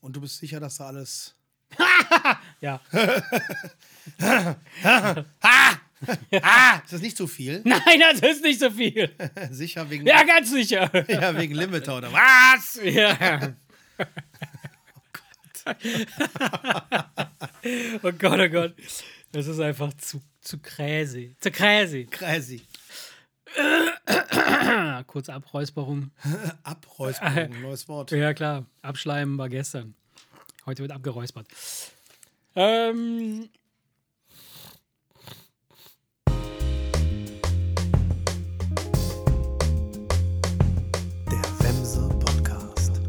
Und du bist sicher, dass da alles. Ja. Ah, ist das nicht zu viel? Nein, das ist nicht so viel. sicher wegen, Ja, ganz sicher. ja, wegen Limiter oder was? Ja. oh Gott, oh Gott. Das ist einfach zu, zu crazy. Zu crazy. Crazy. Kurze Abräusperung. Abräusperung, neues Wort. Ja, klar. Abschleimen war gestern. Heute wird abgeräuspert. Ähm, Der Wemse Podcast.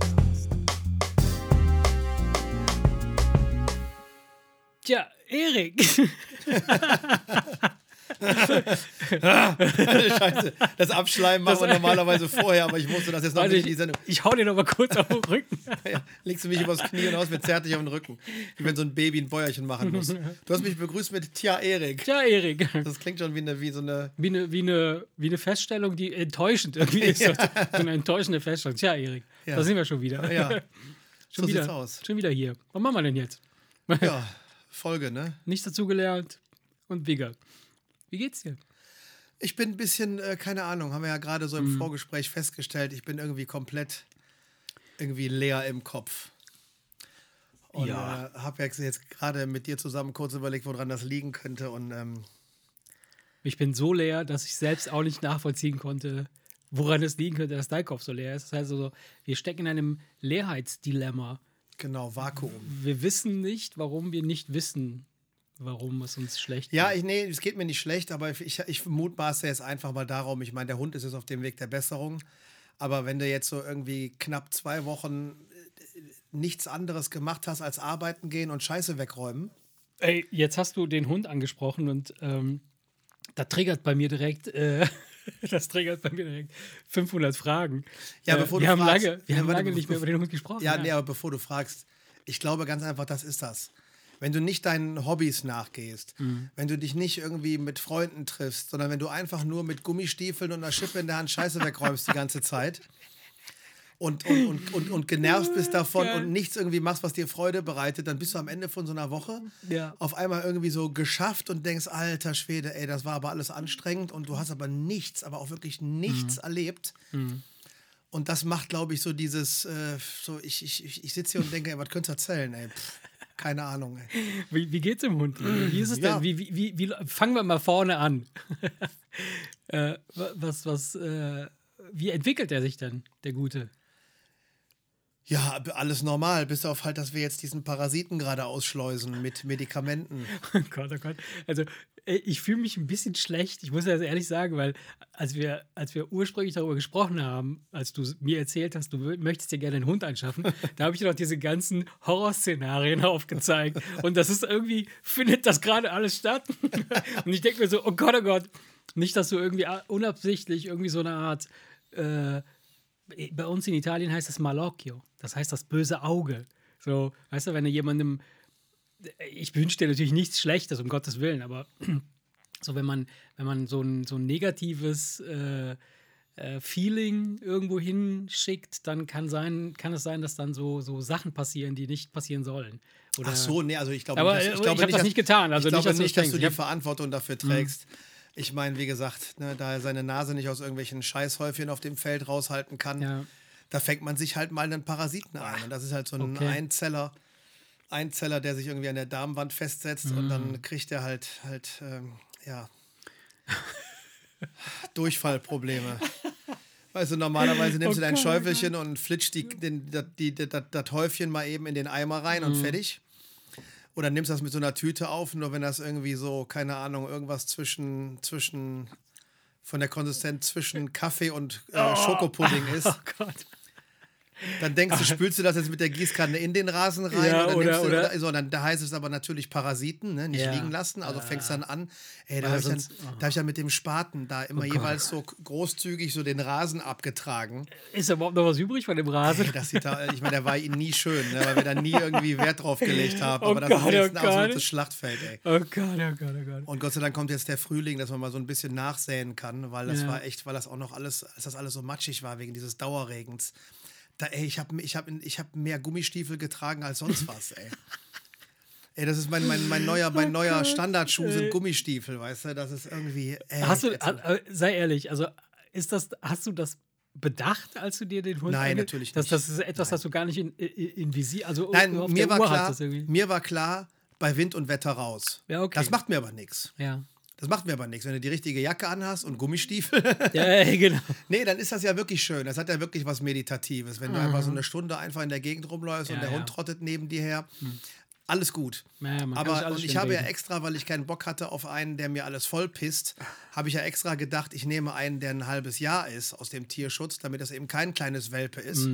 tja, Erik. Scheiße. Das Abschleimen machen wir normalerweise vorher, aber ich musste das jetzt noch Warte, nicht in die ich, Sendung. ich hau dir noch mal kurz auf den Rücken. Ja, legst du mich übers Knie und haust mir zärtlich auf den Rücken. Wie wenn so ein Baby ein Bäuerchen machen muss. Du hast mich begrüßt mit Tja, Erik. Tja, Erik. Das klingt schon wie, eine, wie so eine. Wie eine, wie, eine, wie eine Feststellung, die enttäuschend irgendwie ist. So eine enttäuschende Feststellung. Tja, Erik, Ja. da sind wir schon wieder. Ja, schon so wieder, sieht's aus. Schon wieder hier. Was machen wir denn jetzt? ja Folge, ne? Nichts dazugelernt und Wigger. Wie geht's dir? Ich bin ein bisschen, äh, keine Ahnung, haben wir ja gerade so im Mhm. Vorgespräch festgestellt, ich bin irgendwie komplett irgendwie leer im Kopf. Und Ja. äh, habe jetzt, gerade mit dir zusammen kurz überlegt, woran das liegen könnte. Und ähm, Ich bin so leer, dass ich selbst auch nicht nachvollziehen konnte, woran es liegen könnte, dass dein Kopf so leer ist. Das heißt also, wir stecken in einem Leerheitsdilemma. genau, Vakuum. Wir wissen nicht, warum wir nicht wissen, warum es uns schlecht Ja, geht. ich, nee, es geht mir nicht schlecht, aber ich, ich mutmaße jetzt einfach mal darum. Ich meine, der Hund ist jetzt auf dem Weg der Besserung. Aber wenn du jetzt so irgendwie knapp zwei Wochen äh, nichts anderes gemacht hast als arbeiten gehen und Scheiße wegräumen, Ey, jetzt hast du den Hund angesprochen und ähm, da triggert bei mir direkt, äh, das triggert bei mir direkt 500 Fragen. Ja, äh, bevor wir du haben fragst- lange, wir Ja, haben lange nicht mehr über den Hund gesprochen. Ja, nee, aber bevor du fragst, ich glaube ganz einfach, das ist das. Wenn du nicht deinen Hobbys nachgehst, Mhm. wenn du dich nicht irgendwie mit Freunden triffst, sondern wenn du einfach nur mit Gummistiefeln und einer Schippe in der Hand Scheiße wegräumst die ganze Zeit und, und, und, und, und genervt bist davon Geil. und nichts irgendwie machst, was dir Freude bereitet, dann bist du am Ende von so einer Woche Ja. auf einmal irgendwie so geschafft und denkst, alter Schwede, ey, das war aber alles anstrengend und du hast aber nichts, aber auch wirklich nichts Mhm. erlebt. Und das macht, glaube ich, so dieses, äh, so ich, ich, ich, ich sitze hier und denke, ey, was könntest du erzählen, ey? Pff, keine Ahnung, ey. Wie, wie geht's dem Hund? Wie ist es Ja. denn? Wie, wie, wie, fangen wir mal vorne an. äh, wa- was, was, äh, wie entwickelt er sich denn, der Gute? Ja, alles normal, bis auf halt, dass wir jetzt diesen Parasiten gerade ausschleusen mit Medikamenten. Oh Gott, oh Gott. Also, ich fühle mich ein bisschen schlecht. Ich muss das ehrlich sagen, weil als wir, als wir ursprünglich darüber gesprochen haben, als du mir erzählt hast, du möchtest dir gerne einen Hund anschaffen, da habe ich dir noch diese ganzen Horrorszenarien aufgezeigt. Und das ist irgendwie, findet das gerade alles statt? Und ich denke mir so, oh Gott, oh Gott, nicht, dass du irgendwie unabsichtlich irgendwie so eine Art, äh, bei uns in Italien heißt das Malocchio, das heißt das böse Auge. So, weißt du, wenn du jemandem ich wünsche dir natürlich nichts Schlechtes, um Gottes Willen, aber so, wenn man, wenn man so ein, so ein negatives äh, äh, Feeling irgendwo hinschickt, dann kann, sein, kann es sein, dass dann so, so Sachen passieren, die nicht passieren sollen. Oder, Ach so, nee, also ich glaube nicht, äh, dass- ich glaube hab das dass- nicht getan, also ich nicht, glaube dass du nicht, das dass du die Ich Verantwortung dafür trägst. Ich meine, wie gesagt, ne, da er seine Nase nicht aus irgendwelchen Scheißhäufchen auf dem Feld raushalten kann, Ja. da fängt man sich halt mal einen Parasiten ein. Und das ist halt so ein Okay. Einzeller, Einzeller, der sich irgendwie an der Darmwand festsetzt und Mhm. dann kriegt er halt, halt, ähm, ja, Durchfallprobleme. Weißt du, normalerweise nimmst du Oh dein Gott, Schäufelchen und flitscht die, den, das- die, das, das, Häufchen mal eben in den Eimer rein Mhm. und fertig. Oder nimmst das mit so einer Tüte auf, nur wenn das irgendwie so, keine Ahnung, irgendwas zwischen, zwischen von der Konsistenz zwischen Kaffee und äh, Schokopudding ist. Oh Gott. Dann denkst du, spülst du das jetzt mit der Gießkanne in den Rasen rein Ja, oder, oder- du, oder- so, dann da heißt es aber natürlich Parasiten, ne? nicht Ja. liegen lassen. Also fängst dann an, ey, da habe ich, dann- da hab ich dann mit dem Spaten da immer Oh jeweils so großzügig so den Rasen abgetragen. Ist da überhaupt noch was übrig von dem Rasen? Ey, das sieht da, ich meine, der war ihnen nie schön, ne? weil wir da nie irgendwie Wert drauf gelegt haben. Oh Aber das Gott, ist jetzt oh ein absolutes Gott. Schlachtfeld, ey. Oh Gott, oh Gott, oh Gott. Und Gott sei Dank kommt jetzt der Frühling, dass man mal so ein bisschen nachsäen kann, weil das Ja. war echt, weil das auch noch alles, als das alles so matschig war wegen dieses Dauerregens. Da, ey, ich habe ich hab, ich hab mehr Gummistiefel getragen als sonst was, ey. Ey, das ist mein, mein, mein neuer, mein neuer Standardschuh sind Gummistiefel, weißt du? Das ist irgendwie. Ey, Hast du, sei ehrlich, also ist das, hast du das bedacht, als du dir den Hund Nein, natürlich das, nicht. Das ist etwas, das du gar nicht in, in, Visier, also Nein, auf mir der war, Uhr klar, mir war klar, bei Wind und Wetter raus. Ja, okay. Das macht mir aber nichts. Ja. Das macht mir aber nichts. Wenn du die richtige Jacke anhast und Gummistiefel, ja, ja, genau. nee, dann ist das ja wirklich schön. Das hat ja wirklich was Meditatives. Wenn du einfach so eine Stunde einfach in der Gegend rumläufst Mhm. Ja, und der ja. Hund trottet neben dir her. Alles gut. Ja, ja, aber alles und ich habe ja reden. extra, weil ich keinen Bock hatte auf einen, der mir alles vollpisst, habe ich ja extra gedacht, ich nehme einen, der ein halbes Jahr ist aus dem Tierschutz, damit das eben kein kleines Welpe ist.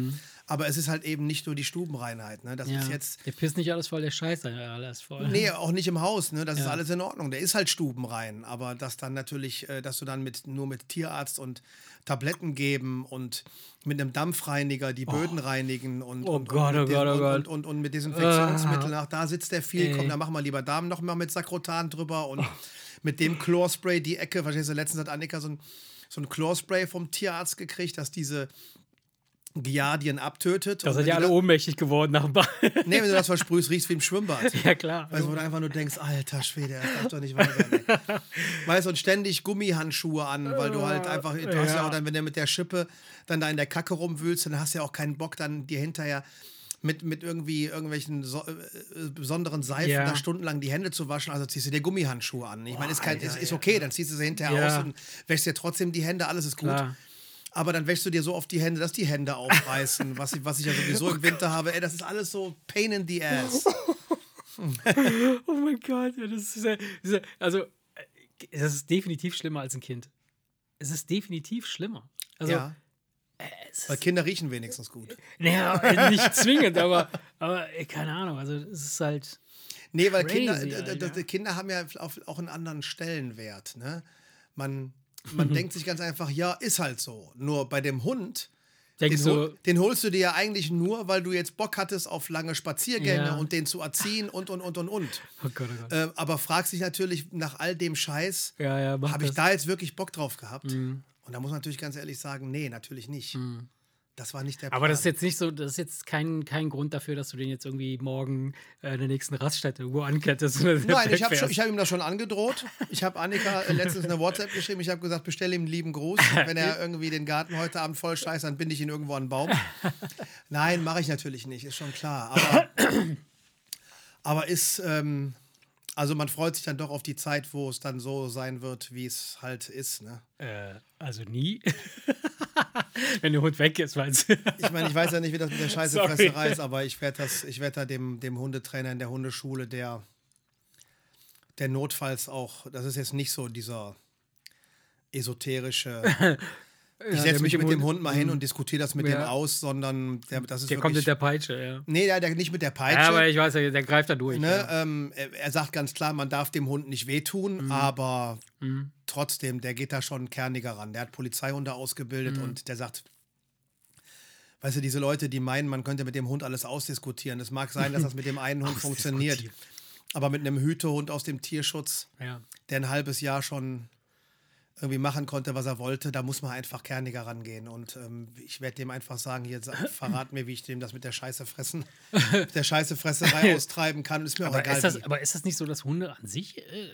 Aber es ist halt eben nicht nur die Stubenreinheit. Ne? Das. Ja. ist jetzt Der pisst nicht alles voll, der scheißt ja alles voll. Nee, auch nicht im Haus, ne? Das ist Ja. alles in Ordnung. Der ist halt stubenrein. Aber dass dann natürlich, äh, dass du dann mit, nur mit Tierarzt und Tabletten geben und mit einem Dampfreiniger die Böden reinigen und, Oh und, Gott, und, oh mit Gott, oh Gott. Und, und, und mit Desinfektionsmitteln Ah. nach, da sitzt der viel. Komm, Ey. da machen wir lieber Damen noch mal mit Sakrotan drüber und mit dem Chlorspray die Ecke. Verstehst du, letztens hat Annika so ein, so ein Chlorspray vom Tierarzt gekriegt, dass diese Giardien abtötet. Da sind ja alle ohnmächtig geworden nach dem Ball. Nee, wenn du das versprühst, riechst wie im Schwimmbad. ja, klar. Weißt du, wo du einfach nur denkst, alter Schwede, das darf doch nicht wahr sein. Weißt du, und ständig Gummihandschuhe an, weil du halt einfach, du hast ja Ja. auch dann, wenn du mit der Schippe dann da in der Kacke rumwühlst, dann hast du ja auch keinen Bock, dann dir hinterher mit, mit irgendwie irgendwelchen so, äh, besonderen Seifen Ja. da stundenlang die Hände zu waschen, also ziehst du dir Gummihandschuhe an. Ich meine, ist, kein, Alter, ist, ist ja. okay, dann ziehst du sie hinterher Ja. aus und wäschst dir trotzdem die Hände, alles ist gut. Klar. Aber dann wäschst du dir so oft die Hände, dass die Hände aufreißen, was, ich- was ich ja sowieso im Winter habe. Ey, das ist alles so pain in the ass. Oh mein Gott, ja, das ist also äh, das ist definitiv schlimmer als ein Kind. Es ist definitiv schlimmer. Also, ja. es Weil Kinder riechen wenigstens gut. naja, äh, nicht zwingend, aber, aber äh, keine Ahnung. Also es ist halt. Nee, weil Crazy, Kinder, Alter. Kinder haben ja auch einen anderen Stellenwert. Ne? Man, man denkt sich ganz einfach, ja, ist halt so. Nur bei dem Hund, den, hol, den holst du dir ja eigentlich nur, weil du jetzt Bock hattest auf lange Spaziergänge Ja. und den zu erziehen und, und, und, und, und. oh Gott, oh Gott. Äh, aber fragst dich natürlich nach all dem Scheiß, ja, ja, habe ich da jetzt wirklich Bock drauf gehabt? Mhm. Und da muss man natürlich ganz ehrlich sagen, nee, natürlich nicht. Das war nicht der Plan. Aber das ist jetzt nicht so, das ist jetzt kein, kein Grund dafür, dass du den jetzt irgendwie morgen äh, in der nächsten Raststätte irgendwo ankettest. Nein, ich habe hab ihm das schon angedroht. Ich habe Annika äh, letztens eine WhatsApp geschrieben. Ich habe gesagt, bestelle ihm einen lieben Gruß. Und wenn er irgendwie den Garten heute Abend voll scheißt, dann binde ich ihn irgendwo an einen Baum. Nein, mache ich natürlich nicht, ist schon klar. Aber, aber ist, ähm, also man freut sich dann doch auf die Zeit, wo es dann so sein wird, wie es halt ist. Ne? Äh, also nie. Wenn der Hund weg ist, meinst du? Ich meine, ich weiß ja nicht, wie das mit der. Scheißefresserei ist, aber ich werde das, ich werde da dem, dem Hundetrainer in der Hundeschule, der, der notfalls auch, das ist jetzt nicht so dieser esoterische. Ich setze mich mit dem Hund mal hin und diskutiere das mit Ja. dem aus, sondern der, das ist Der kommt mit der Peitsche, ja. Nee, der, der nicht mit der Peitsche. Ja, aber ich weiß ja, der greift da durch. ne, ja. ähm, er, er sagt ganz klar, man darf dem Hund nicht wehtun, Mhm. aber trotzdem, der geht da schon kerniger ran. Der hat Polizeihunde Mhm. ausgebildet und der sagt, weißt du, diese Leute, die meinen, man könnte mit dem Hund alles ausdiskutieren. Es mag sein, dass das mit dem einen Hund funktioniert, aber mit einem Hütehund aus dem Tierschutz, Ja. der ein halbes Jahr schon irgendwie machen konnte, was er wollte, da muss man einfach kerniger rangehen. Und ähm, ich werde dem einfach sagen, sa- verrat mir, wie ich dem das mit der Scheiße fressen, mit der Scheißefresserei austreiben kann. Ist mir auch Aber, egal. ist das, aber ist das nicht so, dass Hunde an sich äh,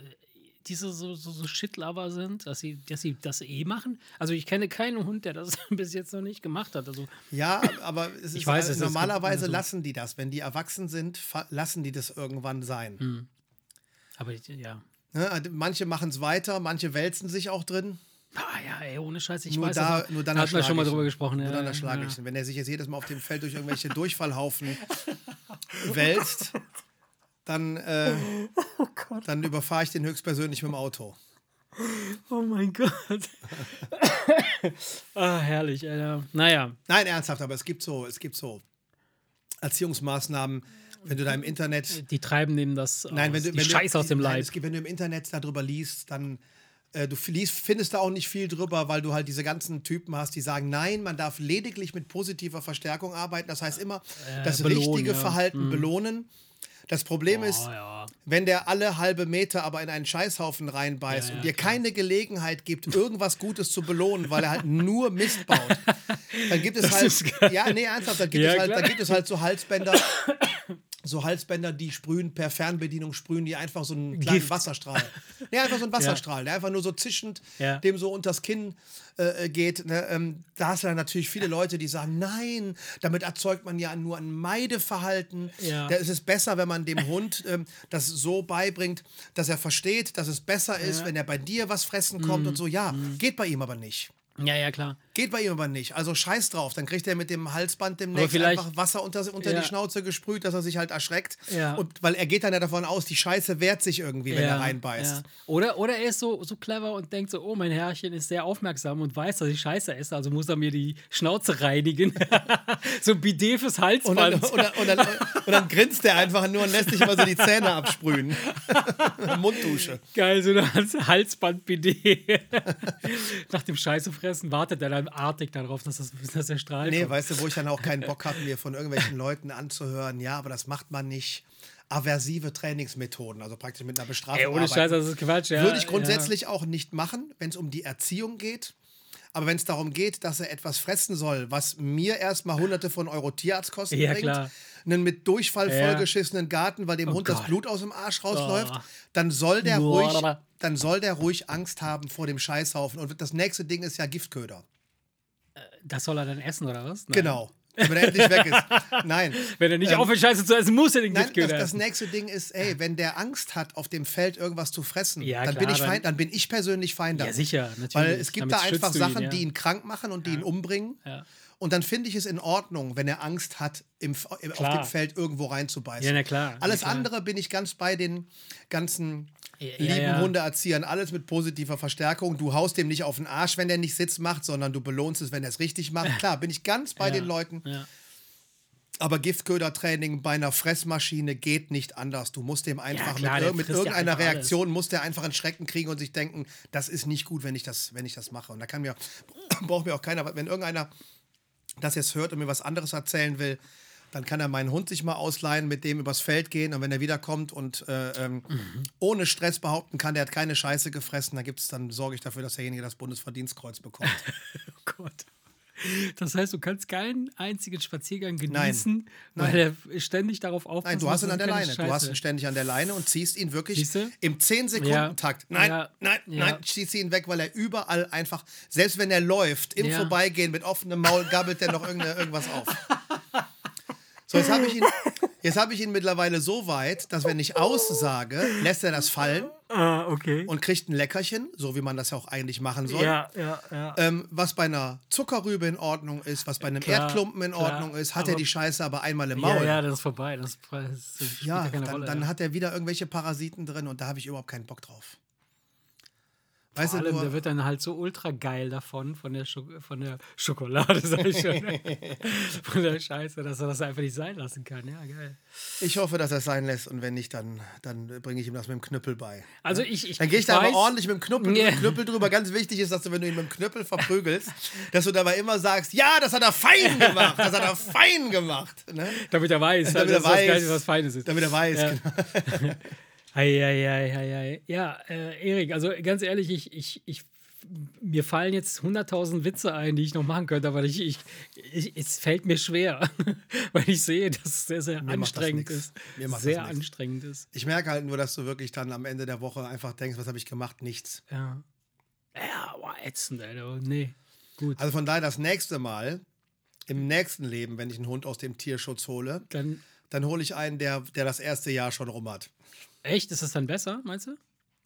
diese so, so, so Shitlover sind, dass sie, dass sie das eh machen? Also ich kenne keinen Hund, der das bis jetzt noch nicht gemacht hat. Also Ja, aber es ist, weiß, äh, es ist normalerweise so- lassen die das. Wenn die erwachsen sind, lassen die das irgendwann sein. Hm. aber ja. Ne? Manche machen es weiter, manche wälzen sich auch drin. Ah ja, ey, ohne Scheiß, ich Nur weiß da, nur dann da hatten wir schon mal drüber gesprochen. Nur ja, dann erschlage ja. ich ihn. Wenn er sich jetzt jedes Mal auf dem Feld durch irgendwelche Durchfallhaufen wälzt, dann, äh, Oh dann überfahre ich den höchstpersönlich mit dem Auto. Oh mein Gott. ah, herrlich, Alter. Naja. Nein, ernsthaft, aber es gibt so, es gibt so Erziehungsmaßnahmen, wenn du da im Internet Die treiben dem das Nein, wenn du, die wenn Scheiß du, aus dem nein, Leib. Es gibt, wenn du im Internet darüber liest, dann äh, du liest, findest da auch nicht viel drüber, weil du halt diese ganzen Typen hast, die sagen, nein, man darf lediglich mit positiver Verstärkung arbeiten. Das heißt immer Äh, das belohnen, richtige ja. Verhalten belohnen. Das Problem ist, Oh, ja. wenn der alle halbe Meter aber in einen Scheißhaufen reinbeißt Ja, ja, und dir klar. keine Gelegenheit gibt, irgendwas Gutes zu belohnen, weil er halt nur Mist baut, dann gibt es halt, ist geil. ja, nee, ernsthaft, dann gibt, es halt, dann gibt es halt so Halsbänder, so Halsbänder, die sprühen, per Fernbedienung sprühen die einfach so einen kleinen Gift. Wasserstrahl. Nee, einfach so einen Wasserstrahl, der einfach nur so zischend Ja. dem so unters Kinn äh, geht. Ne? Ähm, da hast du dann natürlich viele Leute, die sagen, nein, damit erzeugt man ja nur ein Meideverhalten. Ja. Da ist es besser, wenn man dem Hund ähm, das so beibringt, dass er versteht, dass es besser ist, wenn er bei dir was fressen kommt Mhm. und so. Ja, geht bei ihm aber nicht. Ja, ja, klar. Geht bei ihm aber nicht. Also scheiß drauf. Dann kriegt er mit dem Halsband demnächst einfach Wasser unter, unter Ja. die Schnauze gesprüht, dass er sich halt erschreckt. Ja. Und weil er geht dann ja davon aus, die Scheiße wehrt sich irgendwie, wenn er reinbeißt. Oder, oder er ist so, so clever und denkt so, oh, mein Herrchen ist sehr aufmerksam und weiß, dass ich scheiße esse, also muss er mir die Schnauze reinigen. so ein Bidet fürs Und dann, Halsband. und, dann, und, dann, und dann grinst er einfach nur und lässt sich mal so die Zähne absprühen. Munddusche. Geil, so ein Hals- Halsband-Bidet. Nach dem Scheiße fressen wartet er dann artig darauf, dass, das, dass der Strahl Nee, kommt. weißt du, wo ich dann auch keinen Bock habe, mir von irgendwelchen Leuten anzuhören, ja, aber das macht man nicht. Aversive Trainingsmethoden, also praktisch mit einer Bestrafung. Ey, ohne. Scheiße, das ist Quatsch. Ja, Würde ich grundsätzlich auch nicht machen, wenn es um die Erziehung geht. Aber wenn es darum geht, dass er etwas fressen soll, was mir erstmal hunderte von Euro Tierarztkosten Ja, bringt, klar. einen mit Durchfall Ja. vollgeschissenen Garten, weil dem Hund das Gott. Blut aus dem Arsch rausläuft, Oh. dann soll der ruhig, dann soll der ruhig Angst haben vor dem Scheißhaufen. Und das nächste Ding ist ja Giftköder. Ja. Das soll er dann essen, oder was? Nein. Genau. Wenn er endlich weg ist. Nein. Wenn er nicht Ähm, aufhört, Scheiße zu essen, muss er den das, Giftköder das essen. nächste Ding ist, ey, wenn der Angst hat, auf dem Feld irgendwas zu fressen, Ja, dann, klar, bin ich dann- fein, dann bin ich persönlich fein Ja, sicher, natürlich. Weil es gibt Damit da einfach du ihn, Sachen, ja. die ihn krank machen und die ihn umbringen. Ja. Und dann finde ich es in Ordnung, wenn er Angst hat, im, im, auf dem Feld irgendwo reinzubeißen. Ja, na klar, na Alles klar. andere bin ich ganz bei den ganzen Ja, lieben ja. Hundeerziehern. Alles mit positiver Verstärkung. Du haust dem nicht auf den Arsch, wenn der nicht Sitz macht, sondern du belohnst es, wenn er es richtig macht. Klar, bin ich ganz bei Ja, den Leuten. Ja. Aber Giftködertraining bei einer Fressmaschine geht nicht anders. Du musst dem einfach klar, mit, ir- mit irgendeiner einfach alles. Reaktion, muss der einfach einen Schrecken kriegen und sich denken, das ist nicht gut, wenn ich das, wenn ich das mache. Und da kann mir, braucht mir auch keiner, wenn irgendeiner das jetzt hört und mir was anderes erzählen will, dann kann er meinen Hund sich mal ausleihen, mit dem übers Feld gehen und wenn er wiederkommt und äh, ähm, Mhm. ohne Stress behaupten kann, der hat keine Scheiße gefressen, dann gibt's, dann sorge ich dafür, dass derjenige das Bundesverdienstkreuz bekommt. Oh Gott. Das heißt, du kannst keinen einzigen Spaziergang Nein. genießen, weil er ständig darauf aufpasst. Nein, du hast ihn an der Leine. Du hast Scheiße- ihn ständig an der Leine und ziehst ihn wirklich Siehste? im 10-Sekunden-Takt. Nein, Ja. nein, Ja. nein, ziehst ihn weg, weil er überall einfach, selbst wenn er läuft, im Ja. Vorbeigehen mit offenem Maul, gabbelt er noch irgendwas auf. So, jetzt habe ich, ihn, jetzt hab ich ihn mittlerweile so weit, dass wenn ich aussage, lässt er das fallen Ah, okay. und kriegt ein Leckerchen, so wie man das ja auch eigentlich machen soll. ja, ja, ja. Ähm, was bei einer Zuckerrübe in Ordnung ist, was bei einem Klar, Erdklumpen in klar, Ordnung ist, hat er aber- die Scheiße aber einmal im Maul. ja, ja, das ist vorbei. Das, das Ja, dann, Rolle. dann ja. hat er wieder irgendwelche Parasiten drin und da habe ich überhaupt keinen Bock drauf. Weißt Vor du, allem, nur, der wird dann halt so ultra geil davon, von der, Schok von der Schokolade, sag ich schon. von der Scheiße, dass er das einfach nicht sein lassen kann. Ja, geil. ich hoffe, dass er es sein lässt und wenn nicht, dann, dann bringe ich ihm das mit dem Knüppel bei. Also ich, ich Dann gehe ich ich da aber weiß- ordentlich mit dem Knüppel, Ja. Knüppel drüber. Ganz wichtig ist, dass du, wenn du ihn mit dem Knüppel verprügelst, dass du dabei immer sagst, ja, das hat er fein gemacht, das hat er fein gemacht. Ne? Damit er weiß, Damit dass er weiß, was Feines ist. Damit er weiß, Ja. genau. Ei, ei, ei, ei, ei. Ja, äh, Erik, also ganz ehrlich, ich, ich, ich, mir fallen jetzt 100.000 Witze ein, die ich noch machen könnte, aber ich, ich, ich, es fällt mir schwer, weil ich sehe, dass es sehr, sehr Mir macht das anstrengend ist. Mir macht Sehr anstrengend ist. Ich merke halt nur, dass du wirklich dann am Ende der Woche einfach denkst, was habe ich gemacht? Nichts. Ja. Ja, boah, ätzend, Alter. Nee. Gut. Also von daher das nächste Mal, im nächsten Leben, wenn ich einen Hund aus dem Tierschutz hole, Dann, dann hole ich einen, der, der das erste Jahr schon rum hat. Echt, ist das dann besser, meinst du?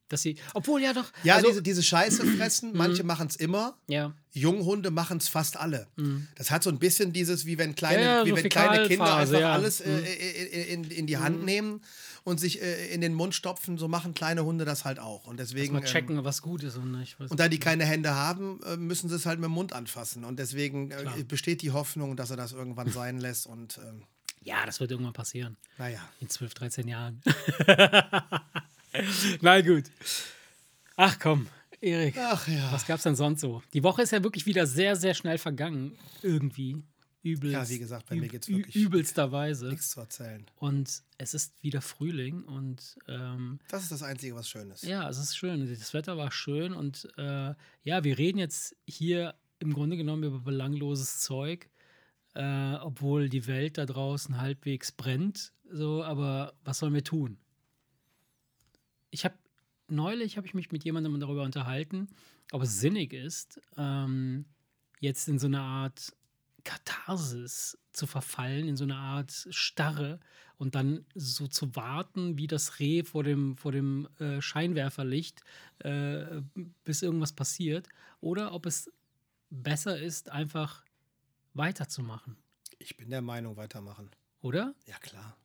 Dass sie, obwohl ja doch. Ja, also, diese, diese Scheiße fressen, manche machen es immer. ja. Junghunde machen es fast alle. Das hat so ein bisschen dieses, wie wenn kleine, Ja, ja, wie so wenn kleine Kinder einfach ja. alles äh, in, in, in die Hand nehmen und sich äh, in den Mund stopfen. So machen kleine Hunde das halt auch. Und deswegen. Mal ähm, checken, was gut ist und nicht. Und da die keine Hände haben, äh, müssen sie es halt mit dem Mund anfassen. Und deswegen äh, besteht die Hoffnung, dass er das irgendwann sein lässt. Und ähm, ja, das wird irgendwann passieren. naja. In 12, 13 Jahren. Na gut. Ach komm, Erik. Ach ja. Was gab's denn sonst so? Die Woche ist ja wirklich wieder sehr, sehr schnell vergangen. Irgendwie. übelst. Ja, wie gesagt, bei mir geht's wirklich übelsterweise. Nichts zu erzählen. Und es ist wieder Frühling und ähm, Das ist das Einzige, was schön ist. ja, es ist schön. Das Wetter war schön und äh, ja, wir reden jetzt hier im Grunde genommen über belangloses Zeug, äh, obwohl die Welt da draußen halbwegs brennt. So, aber was sollen wir tun? Ich habe neulich habe ich mich mit jemandem darüber unterhalten, ob es sinnig ist, ähm, jetzt in so eine Art Katharsis zu verfallen, in so eine Art Starre und dann so zu warten, wie das Reh vor dem, vor dem äh, Scheinwerferlicht, äh, bis irgendwas passiert, oder ob es besser ist, einfach weiterzumachen, Ich bin der Meinung, weitermachen. oder? Ja, klar.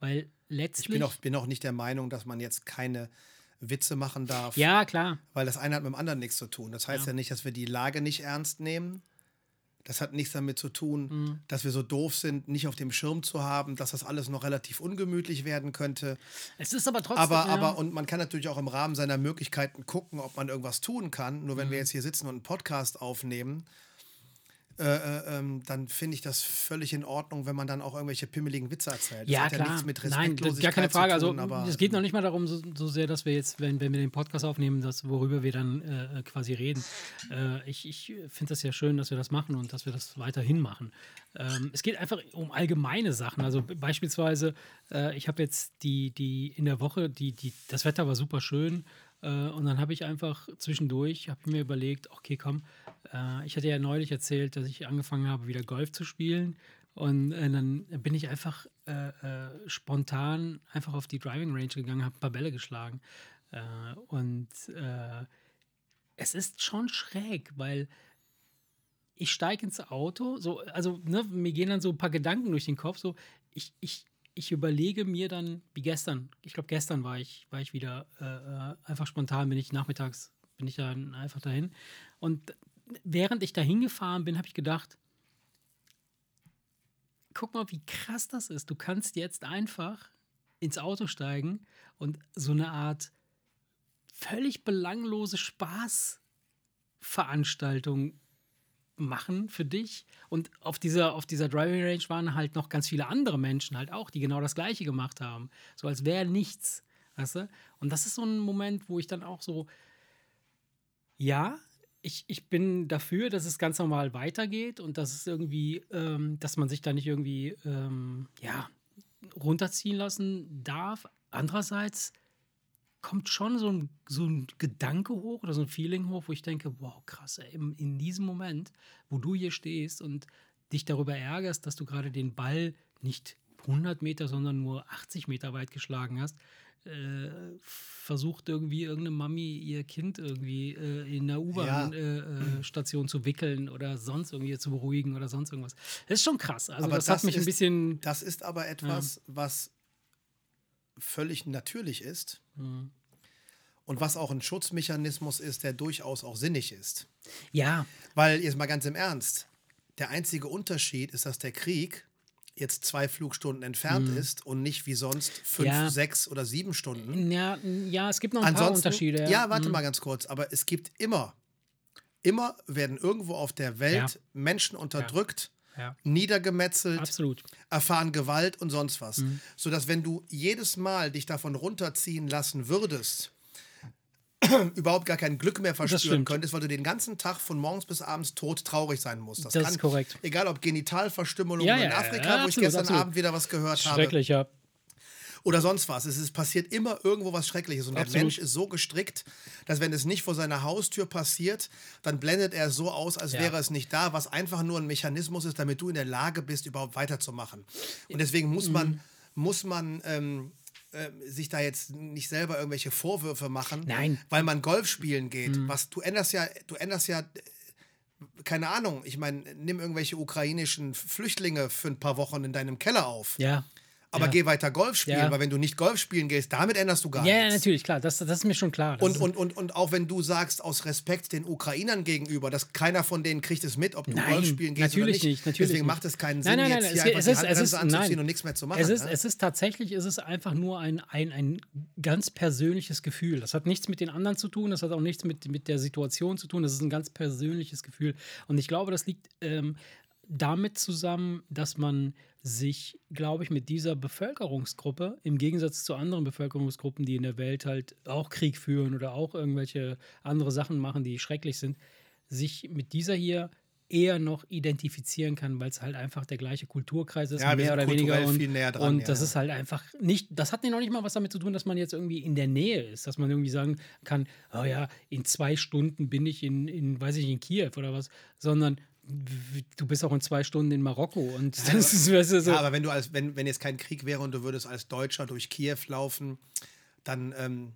Weil Ich letztlich. bin auch, bin auch nicht der Meinung, dass man jetzt keine Witze machen darf, ja, klar. weil das eine hat mit dem anderen nichts zu tun. Das heißt ja, nicht, dass wir die Lage nicht ernst nehmen. Das hat nichts damit zu tun, Mhm. dass wir so doof sind, nicht auf dem Schirm zu haben, dass das alles noch relativ ungemütlich werden könnte. Es ist aber trotzdem. Aber, ja, aber, und man kann natürlich auch im Rahmen seiner Möglichkeiten gucken, ob man irgendwas tun kann. Nur wenn Mhm. wir jetzt hier sitzen und einen Podcast aufnehmen, äh, äh, ähm, dann finde ich das völlig in Ordnung, wenn man dann auch irgendwelche pimmeligen Witze erzählt. Das ja, hat ja klar. nichts mit Nein, das- gar keine Frage. tun, also, es geht noch nicht mal darum, so, so sehr, dass wir jetzt, wenn, wenn wir den Podcast aufnehmen, dass, worüber wir dann äh, quasi reden. Äh, ich ich finde das ja schön, dass wir das machen und dass wir das weiterhin machen. Ähm, es geht einfach um allgemeine Sachen. Also beispielsweise, äh, ich habe jetzt die, die in der Woche, die, die, das Wetter war super schön. Äh, und dann habe ich einfach zwischendurch, habe ich mir überlegt, okay, komm, äh, ich hatte ja neulich erzählt, dass ich angefangen habe, wieder Golf zu spielen. Und äh, dann bin ich einfach äh, äh, spontan einfach auf die Driving Range gegangen, habe ein paar Bälle geschlagen. Und es ist schon schräg, weil ich steige ins Auto, so, also ne, mir gehen dann so ein paar Gedanken durch den Kopf, so ich, ich, ich überlege mir dann, wie gestern, ich glaube gestern war ich, war ich wieder äh, äh, einfach spontan, bin ich nachmittags, bin ich dann einfach dahin. Und während ich dahin gefahren bin, habe ich gedacht, guck mal, wie krass das ist. Du kannst jetzt einfach ins Auto steigen und so eine Art völlig belanglose Spaßveranstaltung machen für dich. Und auf dieser, auf dieser Driving Range waren halt noch ganz viele andere Menschen halt auch, die genau das Gleiche gemacht haben. So als wäre nichts. Weißt du? Und das ist so ein Moment, wo ich dann auch so, ja, ich, ich bin dafür, dass es ganz normal weitergeht und dass es irgendwie, ähm, dass man sich da nicht irgendwie, ähm, ja, runterziehen lassen darf. Andererseits kommt schon so ein, so ein Gedanke hoch oder so ein Feeling hoch, wo ich denke, wow, krass, ey, in, in diesem Moment, wo du hier stehst und dich darüber ärgerst, dass du gerade den Ball nicht 100 Meter, sondern nur 80 Meter weit geschlagen hast, äh, versucht irgendwie irgendeine Mami ihr Kind irgendwie äh, in der U-Bahn-Station zu wickeln oder sonst irgendwie zu beruhigen oder sonst irgendwas. Das ist schon krass. Also Aber das, das hat mich ein ist- bisschen. Das ist aber etwas, was völlig natürlich ist Mhm. und was auch ein Schutzmechanismus ist, der durchaus auch sinnig ist. Ja, Weil, jetzt mal ganz im Ernst, der einzige Unterschied ist, dass der Krieg jetzt zwei Flugstunden entfernt ist und nicht wie sonst fünf, Mhm. Ja. sechs oder sieben Stunden. ja, ja, es gibt noch ein paar Ansonsten, Unterschiede. ja, warte mal ganz kurz, aber es gibt immer, immer werden irgendwo auf der Welt Ja. Menschen unterdrückt, Ja, niedergemetzelt, absolut. erfahren Gewalt und sonst was. Sodass, wenn du jedes Mal dich davon runterziehen lassen würdest, überhaupt gar kein Glück mehr verspüren könntest, weil du den ganzen Tag von morgens bis abends tot traurig sein musst. Das ist korrekt. Egal ob Genitalverstümmelung Ja, in ja, Afrika, ja, wo ich absolut, gestern absolut. Abend wieder was gehört habe, Schrecklich, ja. Oder sonst was. Es ist, passiert immer irgendwo was Schreckliches. Und der Absolut. Mensch ist so gestrickt, dass wenn es nicht vor seiner Haustür passiert, dann blendet er es so aus, als Ja. wäre es nicht da, was einfach nur ein Mechanismus ist, damit du in der Lage bist, überhaupt weiterzumachen. Und deswegen muss man, Mhm. muss man ähm, äh, sich da jetzt nicht selber irgendwelche Vorwürfe machen, Nein. Mhm. weil man Golf spielen geht. Was du änderst ja, du änderst ja keine Ahnung, ich meine, nimm irgendwelche ukrainischen Flüchtlinge für ein paar Wochen in deinem Keller auf. Ja. Aber ja. geh weiter Golf spielen, Ja. weil wenn du nicht Golf spielen gehst, damit änderst du gar Ja, ja, nichts. natürlich, klar. Das, das ist mir schon klar. Das Und, ist, und, und, und auch wenn du sagst, aus Respekt den Ukrainern gegenüber, dass keiner von denen kriegt es mit, ob du Nein, Golf spielen gehst natürlich oder nicht. nicht, natürlich Deswegen nicht. macht es keinen Nein, Sinn, nein, nein, jetzt es- hier einfach es die ist- es Handbremse ist- anzuziehen nein. und nichts mehr zu machen. es ist, ne? es ist tatsächlich, es ist einfach nur ein, ein, ein ganz persönliches Gefühl. Das hat nichts mit den anderen zu tun, das hat auch nichts mit, mit der Situation zu tun, das ist ein ganz persönliches Gefühl. Und ich glaube, das liegt ähm, damit zusammen, dass man sich, glaube ich, mit dieser Bevölkerungsgruppe, im Gegensatz zu anderen Bevölkerungsgruppen, die in der Welt halt auch Krieg führen oder auch irgendwelche andere Sachen machen, die schrecklich sind, sich mit dieser hier eher noch identifizieren kann, weil es halt einfach der gleiche Kulturkreis ist, Ja, mehr oder weniger. Und, dran, und ja, das ist halt einfach nicht, das hat noch nicht mal was damit zu tun, dass man jetzt irgendwie in der Nähe ist, dass man irgendwie sagen kann, oh ja, in zwei Stunden bin ich in, in weiß ich, in Kiew oder was, sondern du bist auch in zwei Stunden in Marokko und das ist, weißt du, so. Ja, aber wenn du als, wenn, wenn jetzt kein Krieg wäre und du würdest als Deutscher durch Kiew laufen, dann ähm,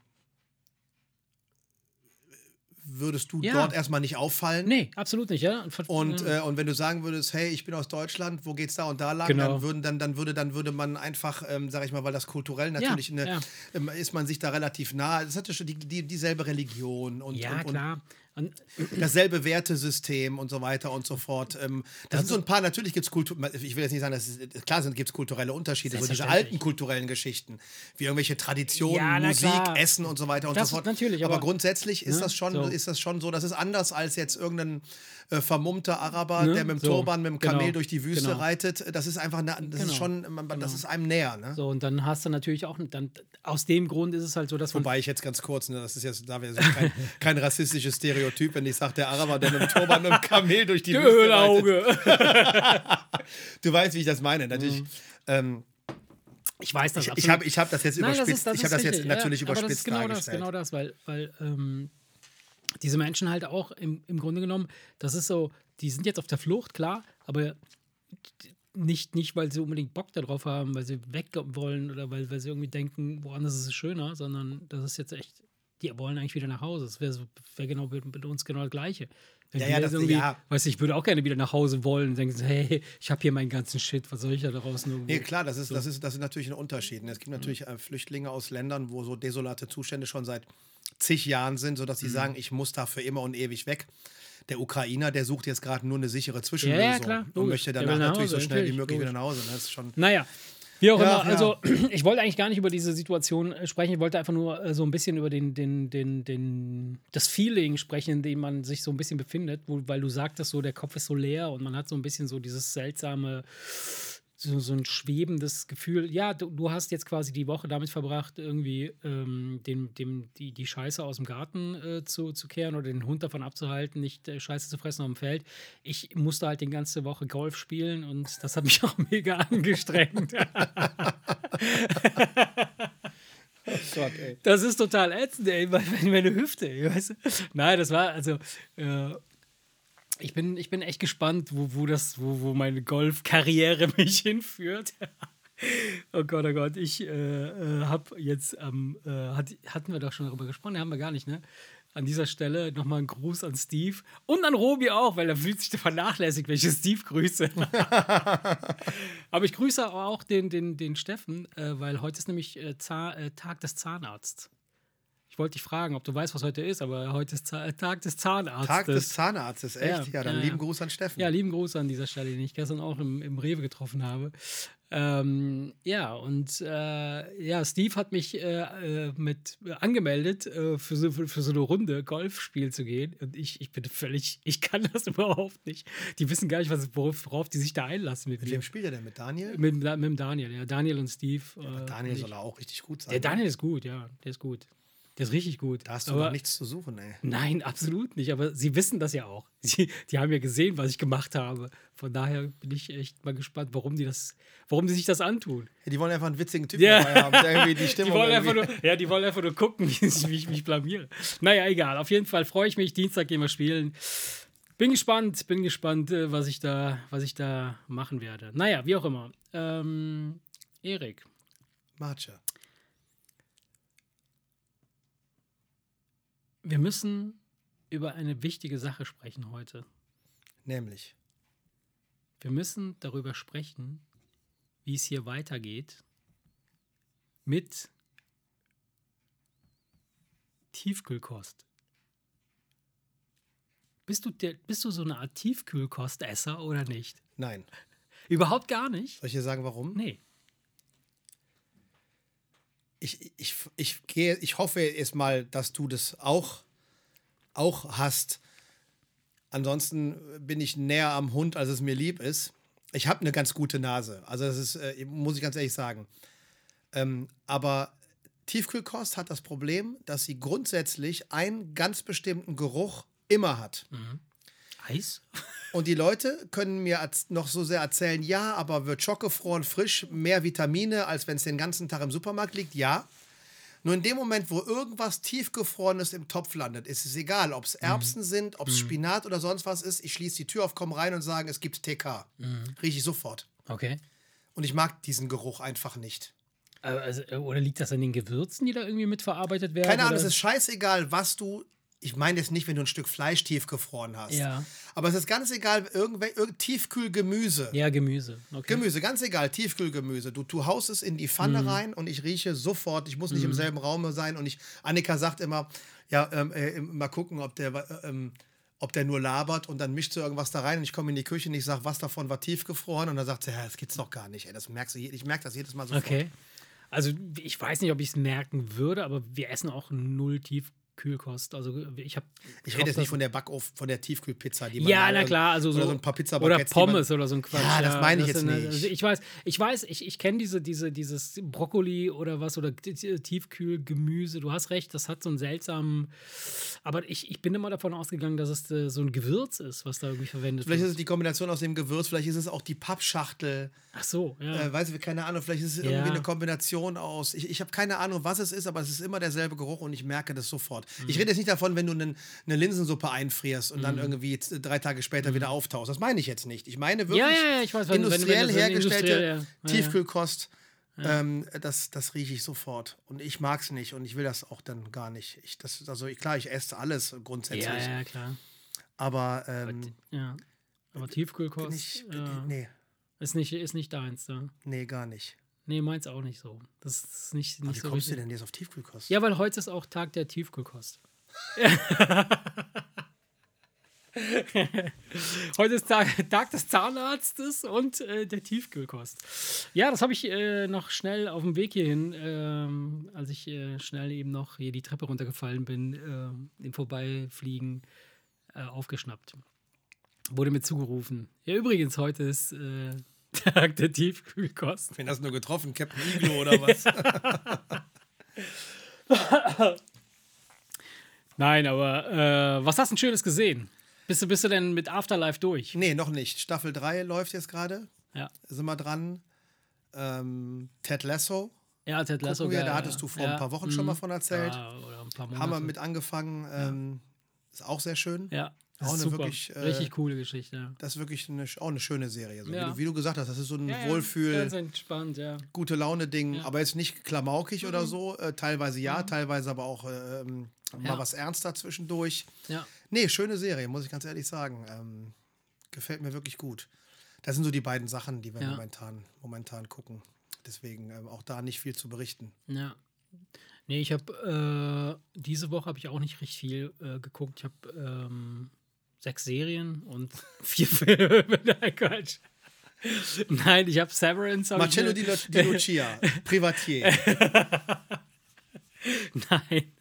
würdest du Ja. dort erstmal nicht auffallen. nee, absolut nicht, ja. Und, ja. äh, und wenn du sagen würdest, hey, ich bin aus Deutschland, wo geht's da und da lang, Genau. dann, würden, dann, dann, würde, dann würde man einfach, ähm, sag ich mal, weil das kulturell natürlich eine, ja. ähm, ist man sich da relativ nah. Es hat ja schon die, die, dieselbe Religion und, ja, und, klar. Und, und dasselbe Wertesystem und so weiter und so fort. Ähm, das, sind so ein paar, natürlich gibt es Kultur, ich will jetzt nicht sagen, dass es, klar sind, gibt es kulturelle Unterschiede, so diese alten kulturellen Geschichten, wie irgendwelche Traditionen, Ja, Musik, klar. Essen und so weiter und Das so fort. natürlich, aber, aber- grundsätzlich ist, ne, das schon, so. ist das schon so, das ist anders als jetzt irgendein äh, vermummter Araber, Ne, der mit dem so, Turban, mit dem Kamel genau, durch die Wüste genau. reitet. Das ist einfach, eine, das ist Genau, schon, man- das ist einem näher. Ne? so, und dann hast du natürlich auch, dann, aus dem Grund ist es halt so, dass man Wobei ich jetzt ganz kurz, ne, das ist jetzt da wäre so kein, kein rassistisches Stereotyp, wenn ich sage, der Araber, der mit dem Turban, mit dem Kamel durch die Wüste reitet. Du weißt, wie ich das meine. Natürlich. Ähm, Ich weiß das ich ich habe ich hab das jetzt Nein, das überspitzt. ist, das ich ist habe das jetzt natürlich ja, aber überspitzt das ist genau das, dargestellt. genau das, weil, weil ähm, diese Menschen halt auch im, im Grunde genommen, das ist so, die sind jetzt auf der Flucht, klar, aber nicht, nicht, weil sie unbedingt Bock darauf haben, weil sie weg wollen oder weil, weil sie irgendwie denken, woanders ist es schöner, sondern das ist jetzt echt, die wollen eigentlich wieder nach Hause. Das wäre so, wär genau mit, uns genau das Gleiche. Wenn Ja, ja, das- irgendwie, ja. weißt du, ich würde auch gerne wieder nach Hause wollen und denken, so, hey, ich habe hier meinen ganzen Shit, was soll ich da draußen irgendwo? Nee, klar, das ist, das, ist, das ist natürlich ein Unterschied. Es gibt natürlich äh, Flüchtlinge aus Ländern, wo so desolate Zustände schon seit zig Jahren sind, sodass Mhm. sie sagen, ich muss da für immer und ewig weg. Der Ukrainer, der sucht jetzt gerade nur eine sichere Zwischenlösung Ja, ja, klar, und möchte danach natürlich so schnell wie natürlich, möglich wieder nach Hause. Das ist schon Naja, wie auch Ja, immer. ja. Also, ich wollte eigentlich gar nicht über diese Situation äh, sprechen. Ich wollte einfach nur äh, so ein bisschen über den, den, den, den, das Feeling sprechen, in dem man sich so ein bisschen befindet, wo, weil du sagtest, so der Kopf ist so leer und man hat so ein bisschen so dieses seltsame, so, so ein schwebendes Gefühl. Ja, du, du hast jetzt quasi die Woche damit verbracht, irgendwie ähm, dem, dem, die, die Scheiße aus dem Garten äh, zu, zu kehren oder den Hund davon abzuhalten, nicht äh, Scheiße zu fressen auf dem Feld. Ich musste halt die ganze Woche Golf spielen und das hat mich auch mega angestrengt. Gott, ey. Das ist total ätzend, ey, meine, meine Hüfte. ey, Weißt du? Nein, das war, also, äh, ich, bin, ich bin echt gespannt, wo, wo, das, wo, wo meine Golfkarriere mich hinführt. oh Gott, oh Gott, ich äh, äh, habe jetzt, ähm, äh, hat, hatten wir doch schon darüber gesprochen, haben wir gar nicht, ne? An dieser Stelle nochmal einen Gruß an Steve und an Robi auch, weil er fühlt sich vernachlässigt, ich Steve grüße. Aber ich grüße auch den, den, den Steffen, äh, weil heute ist nämlich äh, äh, Tag des Zahnarztes. Ich wollte dich fragen, ob du weißt, was heute ist, aber heute ist äh, Tag des Zahnarztes. Tag des Zahnarztes, echt? Ja, Ja, dann ja, lieben ja. Gruß an Steffen. Ja, lieben Gruß an dieser Stelle, den ich gestern auch im, im Rewe getroffen habe. Ähm, ja, und äh, ja, Steve hat mich äh, äh, mit äh, angemeldet, für, so, für, für so eine Runde Golfspiel zu gehen. Und ich, ich bin völlig, ich kann das überhaupt nicht. Die wissen gar nicht, was, worauf, worauf die sich da einlassen mit Mit mir. wem spielt er denn? Mit Daniel? Mit, mit dem Daniel, ja. Daniel und Steve. äh, Daniel soll er auch richtig gut sein. Der Daniel ist gut, ja. Der ist gut. Der ist richtig gut. Da hast du Aber- doch nichts zu suchen, ey. Nein, absolut nicht. Aber sie wissen das ja auch. Sie, die haben ja gesehen, was ich gemacht habe. Von daher bin ich echt mal gespannt, warum die das, warum die sich das antun. Ja, die wollen einfach einen witzigen Typen Ja. dabei haben, der irgendwie die Die Stimmung wollen, einfach irgendwie- nur, ja, die wollen einfach nur gucken, wie, ich- wie ich mich blamiere. Naja, egal. Auf jeden Fall freue ich mich. Dienstag gehen wir spielen. Bin gespannt, bin gespannt, äh, was ich da, was ich da machen werde. Naja, wie auch immer. Ähm, Erik, Marcia. Wir müssen über eine wichtige Sache sprechen heute. Nämlich. Wir müssen darüber sprechen, wie es hier weitergeht mit Tiefkühlkost. Bist du, der, bist du so eine Art Tiefkühlkostesser oder nicht? Nein. Überhaupt gar nicht? Soll ich dir sagen, warum? Nee. Ich, ich, ich, gehe, ich hoffe jetzt mal, dass du das auch, auch hast. Ansonsten bin ich näher am Hund, als es mir lieb ist. Ich habe eine ganz gute Nase. Also, das ist, äh, muss ich ganz ehrlich sagen. Ähm, aber Tiefkühlkost hat das Problem, dass sie grundsätzlich einen ganz bestimmten Geruch immer hat. Eis? Und die Leute können mir noch so sehr erzählen, ja, aber wird schockgefroren, frisch, mehr Vitamine, als wenn es den ganzen Tag im Supermarkt liegt? Ja. Nur in dem Moment, wo irgendwas tiefgefrorenes im Topf landet, ist es egal, ob es Erbsen sind, ob es Spinat oder sonst was ist. Ich schließe die Tür auf, komme rein und sage, es gibt TK. Rieche ich sofort. Okay. Und ich mag diesen Geruch einfach nicht. Also, äh, oder liegt das an den Gewürzen, die da irgendwie mitverarbeitet werden? Keine Ahnung, oder? es ist scheißegal, was du. Ich meine jetzt nicht, wenn du ein Stück Fleisch tiefgefroren hast. Ja. Aber es ist ganz egal, irgendwel irgend Tiefkühlgemüse. Ja, Gemüse. Okay. Gemüse, ganz egal, Tiefkühlgemüse. Du, du haust es in die Pfanne Mhm. rein und ich rieche sofort, ich muss nicht im selben Raum sein und ich, Annika sagt immer, ja, ähm, äh, mal gucken, ob der, äh, ähm, ob der nur labert und dann mischt sie irgendwas da rein und ich komme in die Küche und ich sage, was davon war tiefgefroren und dann sagt sie, ja, das gibt's doch gar nicht, ey, das merkst du, ich merke das jedes Mal sofort. Okay. Also ich weiß nicht, ob ich es merken würde, aber wir essen auch null Tiefkühlkost. Also ich habe. Ich rede jetzt nicht von der Backofen, von der Tiefkühlpizza, die man Ja, na klar, also so, oder so ein paar Pizza oder Pommes oder so ein Quatsch. Ja, das meine ich jetzt sind, nicht. Ich weiß, ich weiß, ich, ich kenne diese, diese, dieses Brokkoli oder was oder Tiefkühlgemüse. Du hast recht, das hat so einen seltsamen. Aber ich, ich bin immer davon ausgegangen, dass es äh, so ein Gewürz ist, was da irgendwie verwendet Vielleicht ist wird. es die Kombination aus dem Gewürz, vielleicht ist es auch die Pappschachtel. Ach so, ja. Äh, weiß ich, keine Ahnung, vielleicht ist es irgendwie Ja. eine Kombination aus. Ich, ich habe keine Ahnung, was es ist, aber es ist immer derselbe Geruch und ich merke das sofort. Mhm. Ich rede jetzt nicht davon, wenn du nen- eine Linsensuppe einfrierst und dann irgendwie drei Tage später wieder auftauchst. Das meine ich jetzt nicht. Ich meine wirklich Mhm. Ja, ja, ich weiß, wenn- wenn- wenn industriell hergestellte industriell, ja. Tiefkühlkost. Ähm, das, das rieche ich sofort. Und ich mag es nicht und ich will das auch dann gar nicht. Ich, das, also klar, ich esse alles grundsätzlich. ja, ja, klar. Aber ähm, Ja. Aber Tiefkühlkost nicht, ja, nee, ist, nicht, ist nicht deins, ne? nee, gar nicht. Nee, meins auch nicht so. Das ist nicht, nicht wie so kommst du richtig. denn jetzt auf Tiefkühlkost? Ja, weil heute ist auch Tag der Tiefkühlkost. heute ist Tag, Tag des Zahnarztes und äh, der Tiefkühlkost. Ja, das habe ich äh, noch schnell auf dem Weg hierhin, ähm, als ich äh, schnell eben noch hier die Treppe runtergefallen bin, äh, im Vorbeifliegen äh, aufgeschnappt. Wurde mir zugerufen. Ja, übrigens, heute ist äh, Tag der Tiefkühlkost. Wen hast du nur getroffen? Captain Iglo oder was? Nein, aber äh, was hast du denn Schönes gesehen? Bist du, bist du denn mit Afterlife durch? nee, noch nicht. Staffel 3 läuft jetzt gerade. Ja. Sind wir dran. Ähm, Ted Lasso. Ja, Ted Lasso. Gucken wir, geil, da ja. hattest du vor ja. ein paar Wochen schon mal mhm. von erzählt. Ja, oder ein paar Monate. Haben wir mit angefangen. Ähm, Ist auch sehr schön. Ja, das Auch ist eine super. wirklich, äh, Richtig coole Geschichte. Ja. Das ist wirklich eine, auch eine schöne Serie. So. Ja. Wie, du, wie du gesagt hast, das ist so ein Ja, Wohlfühl, Ganz entspannt, ja. gute Laune-Ding, Ja. Mhm. aber jetzt nicht klamaukig oder so. Äh, teilweise ja, teilweise aber auch äh, ähm, mal was ernster zwischendurch. Ja. Nee, schöne Serie, muss ich ganz ehrlich sagen. Ähm, gefällt mir wirklich gut. Das sind so die beiden Sachen, die wir momentan, momentan gucken. Deswegen ähm, auch da nicht viel zu berichten. Ja. Nee, ich habe äh, diese Woche habe ich auch nicht richtig viel äh, geguckt. Ich habe ähm, sechs Serien und vier Filme. Nein, Quatsch. Nein, ich habe Severance. hab ich Marcello mir- Di, Lu- Di Lucia, Privatier. Nein.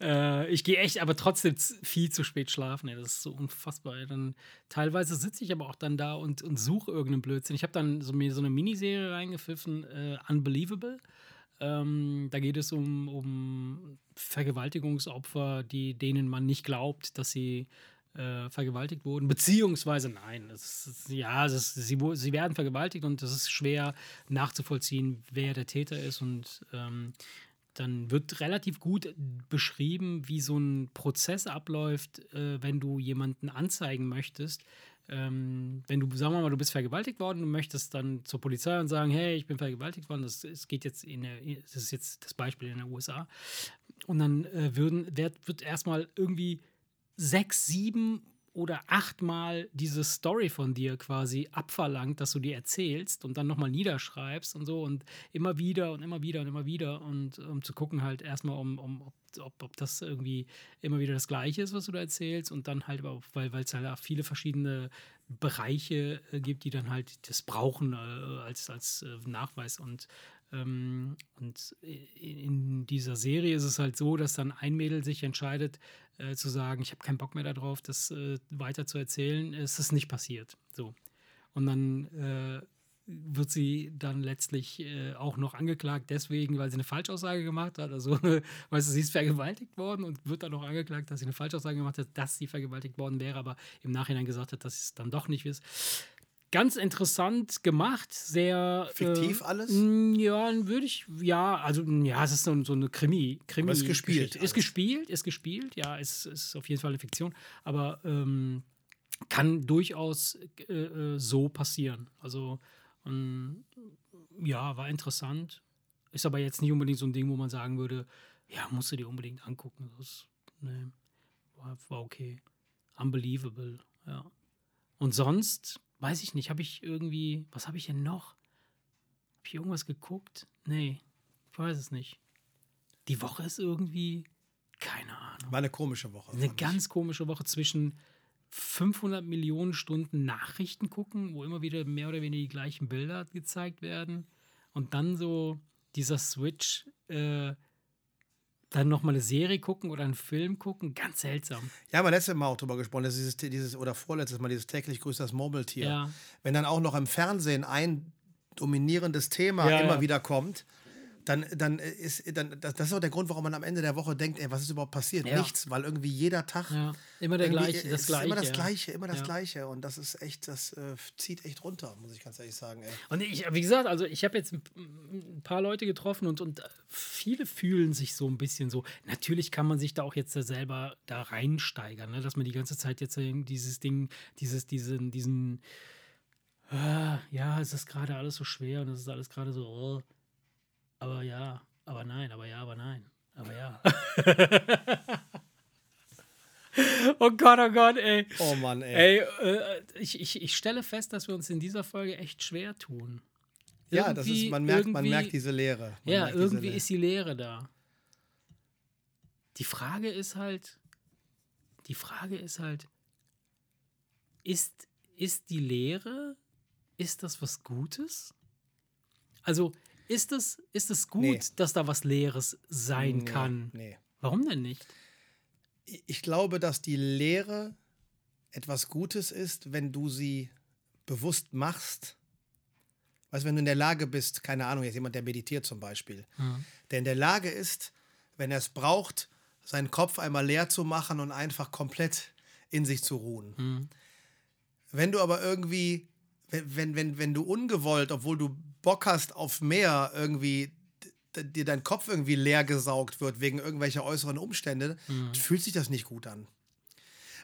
Äh, ich gehe echt, aber trotzdem viel zu spät schlafen. Ey. Das ist so unfassbar. Ey. Dann, teilweise sitze ich aber auch dann da und, und suche irgendeinen Blödsinn. Ich habe dann so, mir so eine Miniserie reingepfiffen, äh, Unbelievable. Ähm, da geht es um, um Vergewaltigungsopfer, die, denen man nicht glaubt, dass sie äh, vergewaltigt wurden. Beziehungsweise nein. Es ist, ja, es ist, sie, sie werden vergewaltigt und es ist schwer nachzuvollziehen, wer der Täter ist. Und ähm, dann wird relativ gut beschrieben, wie so ein Prozess abläuft, äh, wenn du jemanden anzeigen möchtest. Ähm, wenn du, sagen wir mal, du bist vergewaltigt worden und möchtest dann zur Polizei und sagen, hey, ich bin vergewaltigt worden, das, es geht jetzt in der, das ist jetzt das Beispiel in den USA. Und dann äh, würden, wird, wird erstmal irgendwie sechs, sieben oder achtmal diese Story von dir quasi abverlangt, dass du die erzählst und dann nochmal niederschreibst und so und immer wieder und immer wieder und immer wieder und um zu gucken halt erstmal, um, um, ob, ob, ob das irgendwie immer wieder das Gleiche ist, was du da erzählst und dann halt, weil es halt auch viele verschiedene Bereiche äh, gibt, die dann halt das brauchen äh, als, als äh, Nachweis und ähm, und in dieser Serie ist es halt so, dass dann ein Mädel sich entscheidet, äh, zu sagen, ich habe keinen Bock mehr darauf, das äh, weiter zu erzählen. Es ist nicht passiert. So. Und dann äh, wird sie dann letztlich äh, auch noch angeklagt, deswegen, weil sie eine Falschaussage gemacht hat. Also, weißt du, sie ist vergewaltigt worden und wird dann noch angeklagt, dass sie eine Falschaussage gemacht hat, dass sie vergewaltigt worden wäre, aber im Nachhinein gesagt hat, dass es dann doch nicht ist. Ganz interessant gemacht, sehr. Fiktiv äh, alles? Ja, würde ich, ja, also, ja, es ist so, so eine Krimi. Krimi aber ist gespielt. Ist gespielt, ist gespielt, ja, es ist, ist auf jeden Fall eine Fiktion, aber ähm, kann durchaus äh, äh so passieren. Also, und ja, war interessant. Ist aber jetzt nicht unbedingt so ein Ding, wo man sagen würde, ja, musst du dir unbedingt angucken. Das nee, war, war okay. Unbelievable, ja. Und sonst, weiß ich nicht, habe ich irgendwie, was habe ich denn noch? Habe ich irgendwas geguckt? Nee, ich weiß es nicht. Die Woche ist irgendwie, keine Ahnung. War eine komische Woche. Eine ganz komische Woche zwischen 500 Millionen Stunden Nachrichten gucken, wo immer wieder mehr oder weniger die gleichen Bilder gezeigt werden. Und dann so dieser Switch, äh, dann nochmal eine Serie gucken oder einen Film gucken, ganz seltsam. Ja, haben wir letztes Mal auch drüber gesprochen, dass dieses, dieses oder vorletztes Mal dieses täglich grüßt das Murmeltier. Ja. Wenn dann auch noch im Fernsehen ein dominierendes Thema ja, immer ja. wieder kommt, dann, dann ist dann, das, das ist auch der Grund, warum man am Ende der Woche denkt, ey, was ist überhaupt passiert? Ja. Nichts, weil irgendwie jeder Tag ja. immer der gleiche, das gleiche. Immer das Gleiche, immer das Gleiche. Und das ist echt, das äh, zieht echt runter, muss ich ganz ehrlich sagen. Ey. Und ich, wie gesagt, also ich habe jetzt ein, paar Leute getroffen und, und viele fühlen sich so ein bisschen so. Natürlich kann man sich da auch jetzt selber da reinsteigern, ne? dass man die ganze Zeit jetzt dieses Ding, dieses, diesen, diesen, ah, ja, es ist gerade alles so schwer und es ist alles gerade so. Aber ja, aber nein, aber ja, aber nein, aber ja. oh Gott, oh Gott, ey. Oh Mann, ey. ey äh, ich, ich, ich stelle fest, dass wir uns in dieser Folge echt schwer tun. Irgendwie, ja, das ist, man merkt, man merkt diese Leere. Man ja, irgendwie Leere. ist die Leere da. Die Frage ist halt, die Frage ist halt, ist, ist die Leere, ist das was Gutes? Also, ist es, ist es gut, nee. dass da was Leeres sein nee, kann? Nee. Warum denn nicht? Ich glaube, dass die Lehre etwas Gutes ist, wenn du sie bewusst machst. Weißt du, wenn du in der Lage bist, keine Ahnung, jetzt jemand, der meditiert zum Beispiel, mhm. der in der Lage ist, wenn er es braucht, seinen Kopf einmal leer zu machen und einfach komplett in sich zu ruhen. Mhm. Wenn du aber irgendwie, wenn, wenn, wenn du ungewollt, obwohl du Bock hast auf mehr, irgendwie dir dein Kopf irgendwie leer gesaugt wird wegen irgendwelcher äußeren Umstände, mhm. fühlt sich das nicht gut an.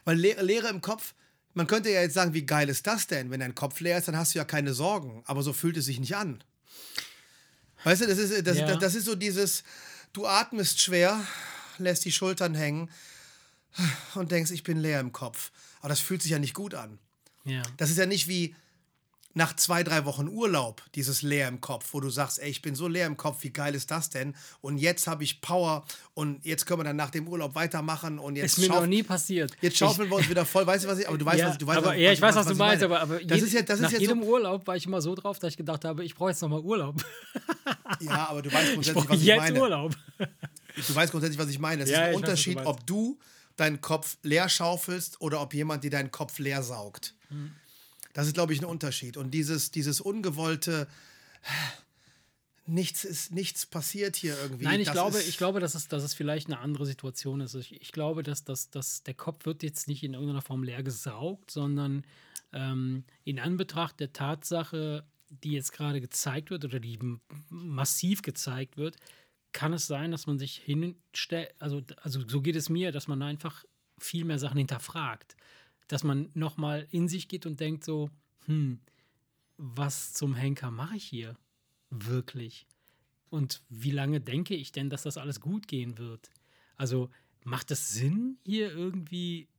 Weil Leere, Leere im Kopf, man könnte ja jetzt sagen, wie geil ist das denn? Wenn dein Kopf leer ist, dann hast du ja keine Sorgen. Aber so fühlt es sich nicht an. Weißt du, das ist, das, ja. das, das ist so dieses, du atmest schwer, lässt die Schultern hängen und denkst, ich bin leer im Kopf. Aber das fühlt sich ja nicht gut an. Ja. Das ist ja nicht wie, nach zwei, drei Wochen Urlaub dieses leer im Kopf, wo du sagst, ey, ich bin so leer im Kopf, wie geil ist das denn? Und jetzt habe ich Power und jetzt können wir dann nach dem Urlaub weitermachen und jetzt. Ist mir noch nie passiert. Jetzt schaufeln ich, wir uns wieder voll. Weißt du, was ich, aber du weißt, ja, was, du weißt, aber, was, ja, ich weiß, was, was du meinst, aber, aber das jede, ist ja, das nach ist jedem so, Urlaub war ich immer so drauf, dass ich gedacht habe, ich brauche jetzt nochmal Urlaub. ja, aber du weißt grundsätzlich, ich was ich jetzt meine. Urlaub. du weißt grundsätzlich, was ich meine. Es ja, ist ein Unterschied, weiß, ob du deinen Kopf leer schaufelst oder ob jemand dir deinen Kopf leer saugt. Hm. Das ist, glaube ich, ein Unterschied. Und dieses, dieses ungewollte, nichts ist, nichts passiert hier irgendwie. Nein, ich das glaube, ich glaube, dass es, dass es vielleicht eine andere Situation ist. Ich, ich glaube, dass, dass, dass der Kopf wird jetzt nicht in irgendeiner Form leer gesaugt, sondern ähm, in Anbetracht der Tatsache, die jetzt gerade gezeigt wird oder die massiv gezeigt wird, kann es sein, dass man sich hinstellt, also, also so geht es mir, dass man einfach viel mehr Sachen hinterfragt dass man nochmal in sich geht und denkt so, hm, was zum Henker mache ich hier wirklich? Und wie lange denke ich denn, dass das alles gut gehen wird? Also macht es Sinn, hier irgendwie,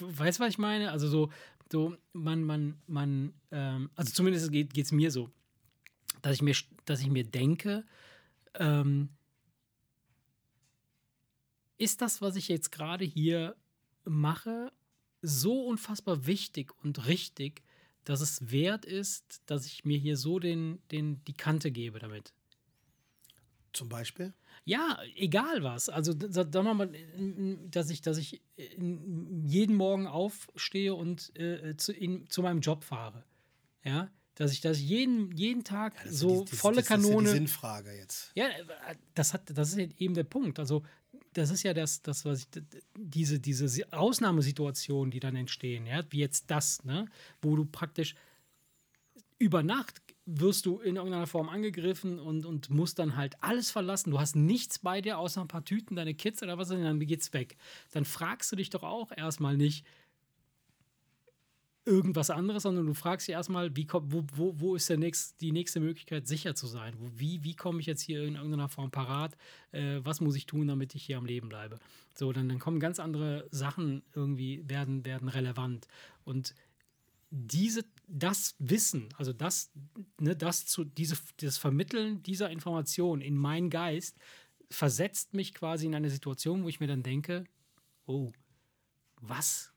weißt du, was ich meine? Also so, so man, man, man, ähm, also zumindest geht es mir so, dass ich mir, dass ich mir denke, ähm, ist das, was ich jetzt gerade hier mache, so unfassbar wichtig und richtig, dass es wert ist, dass ich mir hier so den, den, die Kante gebe damit. Zum Beispiel? Ja, egal was. Also sagen wir mal, dass ich, dass ich jeden Morgen aufstehe und äh, zu, in, zu meinem Job fahre. Ja, dass ich das jeden, jeden Tag ja, so die, die, volle das, Kanone. Das ist ja die Sinnfrage jetzt. Ja, das, hat, das ist eben der Punkt. Also, das ist ja das, das was ich, diese, diese Ausnahmesituationen, die dann entstehen, ja, wie jetzt das, ne, wo du praktisch über Nacht wirst du in irgendeiner Form angegriffen und, und musst dann halt alles verlassen. Du hast nichts bei dir, außer ein paar Tüten, deine Kids oder was, und dann geht's weg. Dann fragst du dich doch auch erstmal nicht irgendwas anderes, sondern du fragst dich erstmal, wie, wo, wo, wo ist der nächst, die nächste Möglichkeit, sicher zu sein? Wo, wie wie komme ich jetzt hier in irgendeiner Form parat? Äh, was muss ich tun, damit ich hier am Leben bleibe? So, dann, dann kommen ganz andere Sachen irgendwie, werden, werden relevant. Und diese, das Wissen, also das, ne, das zu, diese, das Vermitteln dieser Information in meinen Geist versetzt mich quasi in eine Situation, wo ich mir dann denke, oh, was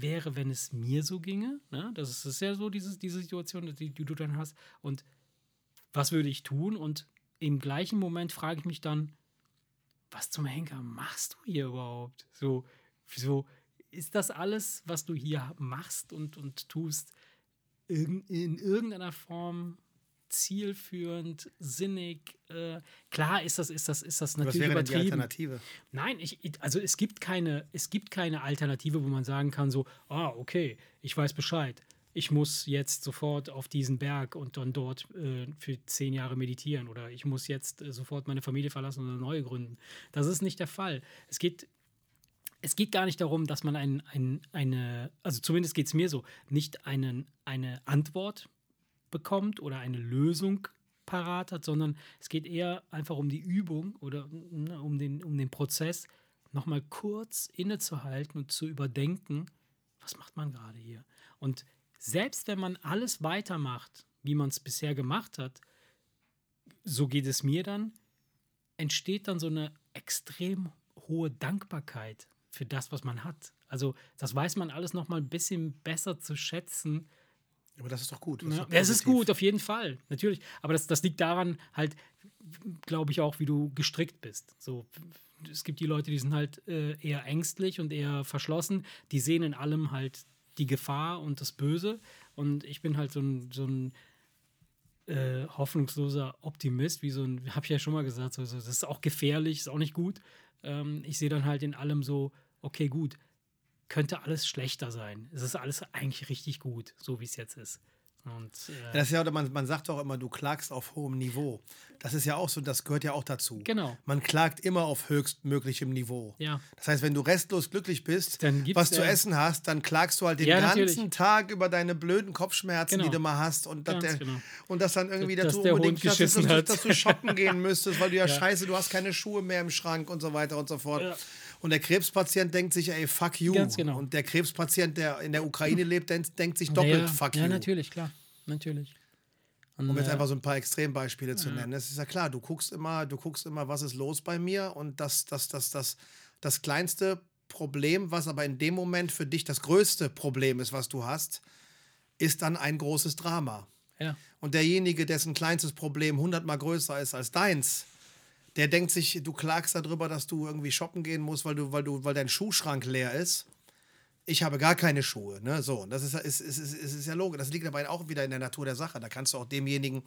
wäre, wenn es mir so ginge? Ne? Das ist ja so diese, diese Situation, die, die du dann hast. Und was würde ich tun? Und im gleichen Moment frage ich mich dann, was zum Henker machst du hier überhaupt? So, so, ist das alles, was du hier machst und, und tust, in, in irgendeiner Form zielführend, sinnig. Äh, klar ist das, ist das, ist das natürlich Was wäre übertrieben. Denn die Alternative? Nein, ich, also es gibt keine, es gibt keine Alternative, wo man sagen kann so, ah okay, ich weiß Bescheid. Ich muss jetzt sofort auf diesen Berg und dann dort äh, für zehn Jahre meditieren oder ich muss jetzt äh, sofort meine Familie verlassen und eine neue gründen. Das ist nicht der Fall. Es geht es geht gar nicht darum, dass man ein, ein, eine, also zumindest geht es mir so, nicht einen, eine Antwort bekommt oder eine Lösung parat hat, sondern es geht eher einfach um die Übung oder ne, um, den, um den Prozess, nochmal kurz innezuhalten und zu überdenken, was macht man gerade hier? Und selbst wenn man alles weitermacht, wie man es bisher gemacht hat, so geht es mir dann, entsteht dann so eine extrem hohe Dankbarkeit für das, was man hat. Also das weiß man alles noch mal ein bisschen besser zu schätzen. Aber das ist doch gut. Das, ja, ist, das ist gut, auf jeden Fall, natürlich. Aber das, das liegt daran halt, glaube ich auch, wie du gestrickt bist. So, es gibt die Leute, die sind halt äh, eher ängstlich und eher verschlossen. Die sehen in allem halt die Gefahr und das Böse. Und ich bin halt so ein, so ein äh, hoffnungsloser Optimist, wie so ein, habe ich ja schon mal gesagt, so, so, das ist auch gefährlich, ist auch nicht gut. Ähm, ich sehe dann halt in allem so okay, gut, könnte alles schlechter sein. Es ist alles eigentlich richtig gut, so wie es jetzt ist. Und, äh, das ist ja, man, man sagt auch immer, du klagst auf hohem Niveau. Das ist ja auch so, das gehört ja auch dazu. Genau. Man klagt immer auf höchstmöglichem Niveau. Ja. Das heißt, wenn du restlos glücklich bist, was zu essen hast, dann klagst du halt den ja, ganzen natürlich. Tag über deine blöden Kopfschmerzen, genau. die du mal hast und, das, der, genau. und das dann irgendwie dass, dazu der unbedingt, dass, dass, dass, dass, du shoppen gehen müsstest, weil du ja, ja, scheiße, du hast keine Schuhe mehr im Schrank und so weiter und so fort. Ja. Und der Krebspatient denkt sich, ey, fuck you. Ganz genau. Und der Krebspatient, der in der Ukraine lebt, denkt sich doppelt, ja, fuck ja, you. Ja, natürlich, klar. Natürlich. Und, um jetzt äh, einfach so ein paar Extrembeispiele zu nennen. Es ist ja klar, du guckst immer, du guckst immer, was ist los bei mir und das, das, das, das, das kleinste Problem, was aber in dem Moment für dich das größte Problem ist, was du hast, ist dann ein großes Drama. Ja. Und derjenige, dessen kleinstes Problem hundertmal größer ist als deins, der denkt sich, du klagst darüber, dass du irgendwie shoppen gehen musst, weil du, weil du, weil dein Schuhschrank leer ist. Ich habe gar keine Schuhe. Ne? So, und das ist, ist, ist, ist, ist ja logisch. Das liegt dabei auch wieder in der Natur der Sache. Da kannst du auch demjenigen,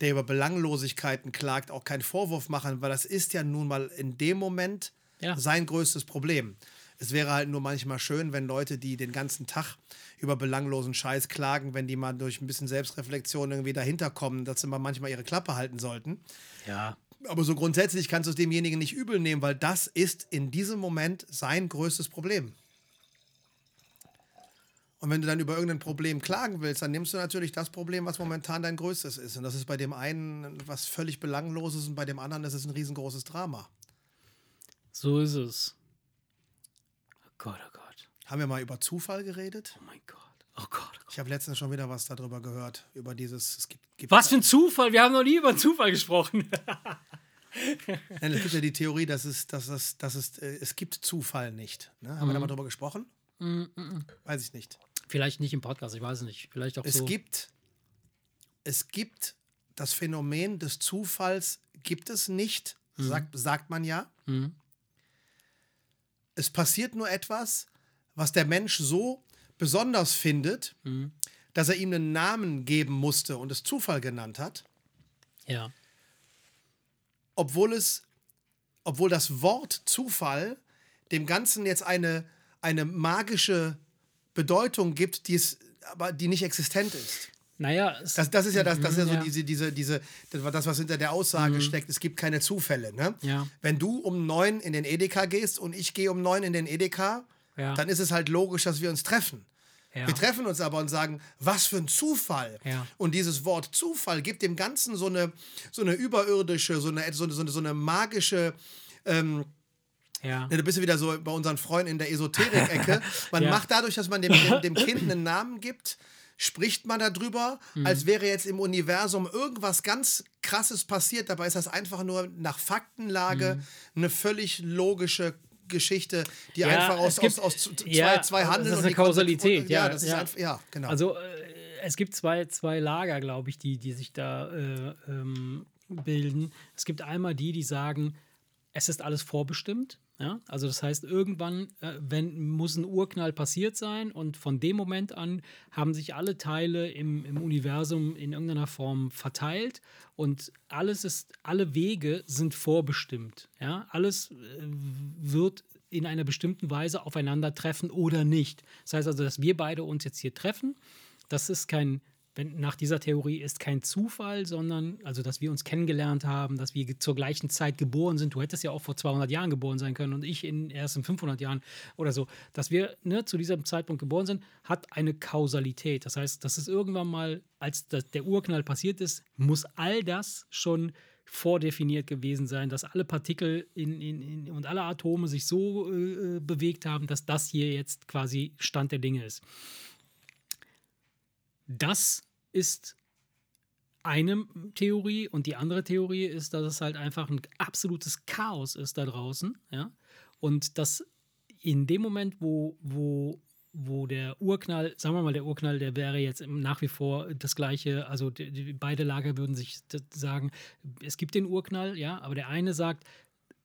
der über Belanglosigkeiten klagt, auch keinen Vorwurf machen, weil das ist ja nun mal in dem Moment ja. sein größtes Problem. Es wäre halt nur manchmal schön, wenn Leute, die den ganzen Tag über belanglosen Scheiß klagen, wenn die mal durch ein bisschen Selbstreflexion irgendwie dahinter kommen, dass sie mal manchmal ihre Klappe halten sollten. Ja. Aber so grundsätzlich kannst du es demjenigen nicht übel nehmen, weil das ist in diesem Moment sein größtes Problem. Und wenn du dann über irgendein Problem klagen willst, dann nimmst du natürlich das Problem, was momentan dein größtes ist. Und das ist bei dem einen was völlig Belangloses und bei dem anderen ist es ein riesengroßes Drama. So ist es. Oh Gott, oh Gott. Haben wir mal über Zufall geredet? Oh mein Gott. Oh Gott. Oh Gott. Ich habe letztens schon wieder was darüber gehört, über dieses. Es gibt, gibt was für ein Zufall? Wir haben noch nie über Zufall gesprochen. Nein, es gibt ja die Theorie, dass es, dass es, dass es, äh, es gibt Zufall nicht. Ne? Haben mhm. wir da mal drüber gesprochen? Mhm. Weiß ich nicht. Vielleicht nicht im Podcast, ich weiß es nicht. Vielleicht auch Es so. gibt, es gibt das Phänomen des Zufalls, gibt es nicht, sagt, sagt man ja. Mhm. Es passiert nur etwas, was der Mensch so besonders findet, Mhm. dass er ihm einen Namen geben musste und es Zufall genannt hat, Ja. obwohl es, obwohl das Wort Zufall dem Ganzen jetzt eine, eine magische Bedeutung gibt, die es, aber die nicht existent ist. Naja, Das, das ist ja das, das ist ja so Mhm, ja. diese, diese, diese, das, was hinter der Aussage steckt, es gibt keine Zufälle. Ne? Ja. Wenn du um neun in den Edeka gehst und ich gehe um neun in den Edeka, Ja. dann ist es halt logisch, dass wir uns treffen. Ja. Wir treffen uns aber und sagen, was für ein Zufall. Ja. Und dieses Wort Zufall gibt dem Ganzen so eine, so eine überirdische, so eine, so eine, so eine, magische, ähm, ja. ja, du bist ja wieder so bei unseren Freunden in der Esoterik-Ecke. Man macht dadurch, dass man dem, dem, dem Kind einen Namen gibt, spricht man darüber, Mhm. als wäre jetzt im Universum irgendwas ganz Krasses passiert. Dabei ist das einfach nur nach Faktenlage Mhm. eine völlig logische Geschichte, die Ja, einfach aus, gibt- aus, aus z- ja, zwei, zwei das ist und eine Kausalität, Ja, ja, das ist einfach, ja, genau. Also äh, es gibt zwei, zwei Lager, glaube ich, die, die sich da äh, ähm, bilden. Es gibt einmal die, die sagen, es ist alles vorbestimmt. Ja? Also das heißt, irgendwann äh, wenn, muss ein Urknall passiert sein und von dem Moment an haben sich alle Teile im, im Universum in irgendeiner Form verteilt und alles ist, alle Wege sind vorbestimmt. Ja? Alles äh, wird in einer bestimmten Weise aufeinandertreffen oder nicht. Das heißt also, dass wir beide uns jetzt hier treffen, das ist kein, wenn, nach dieser Theorie ist kein Zufall, sondern also, dass wir uns kennengelernt haben, dass wir zur gleichen Zeit geboren sind. Du hättest ja auch vor 200 Jahren geboren sein können und ich in, erst in 500 Jahren oder so. Dass wir ne, zu diesem Zeitpunkt geboren sind, hat eine Kausalität. Das heißt, dass es irgendwann mal, als das, der Urknall passiert ist, muss all das schon vordefiniert gewesen sein, dass alle Partikel in, in, in, und alle Atome sich so äh, bewegt haben, dass das hier jetzt quasi Stand der Dinge ist. Das ist eine Theorie und die andere Theorie ist, dass es halt einfach ein absolutes Chaos ist da draußen, ja, und dass in dem Moment, wo, wo, wo der Urknall, sagen wir mal, der Urknall, der wäre jetzt nach wie vor das gleiche, also die, die, beide Lager würden sich sagen, es gibt den Urknall, ja, aber der eine sagt,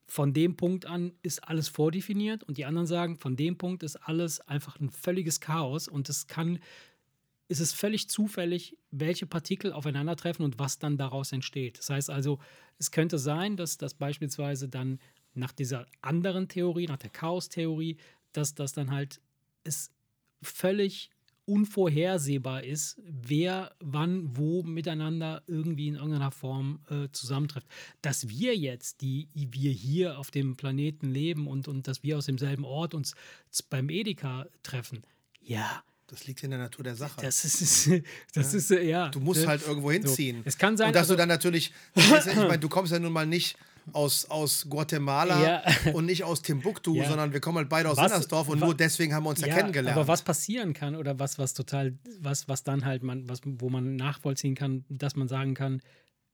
von dem Punkt an ist alles vordefiniert und die anderen sagen, von dem Punkt ist alles einfach ein völliges Chaos und es kann, ist es völlig zufällig, welche Partikel aufeinandertreffen und was dann daraus entsteht. Das heißt also, es könnte sein, dass das beispielsweise dann nach dieser anderen Theorie, nach der Chaos-Theorie, dass das dann halt es völlig unvorhersehbar ist, wer wann wo miteinander irgendwie in irgendeiner Form äh, zusammentrifft. Dass wir jetzt, die wir hier auf dem Planeten leben und, und dass wir aus demselben Ort uns beim Edeka treffen, ja, Das liegt in der Natur der Sache. das ist, das ist, ja. Du musst ne? halt irgendwo hinziehen. Es kann sein, Und dass also- du dann natürlich, ich meine, du kommst ja nun mal nicht aus, aus Guatemala Ja. und nicht aus Timbuktu, Ja. sondern wir kommen halt beide aus Was- Sinnersdorf und nur deswegen haben wir uns ja, kennengelernt. Aber was passieren kann oder was, was total, was, was dann halt man, was, wo man nachvollziehen kann, dass man sagen kann,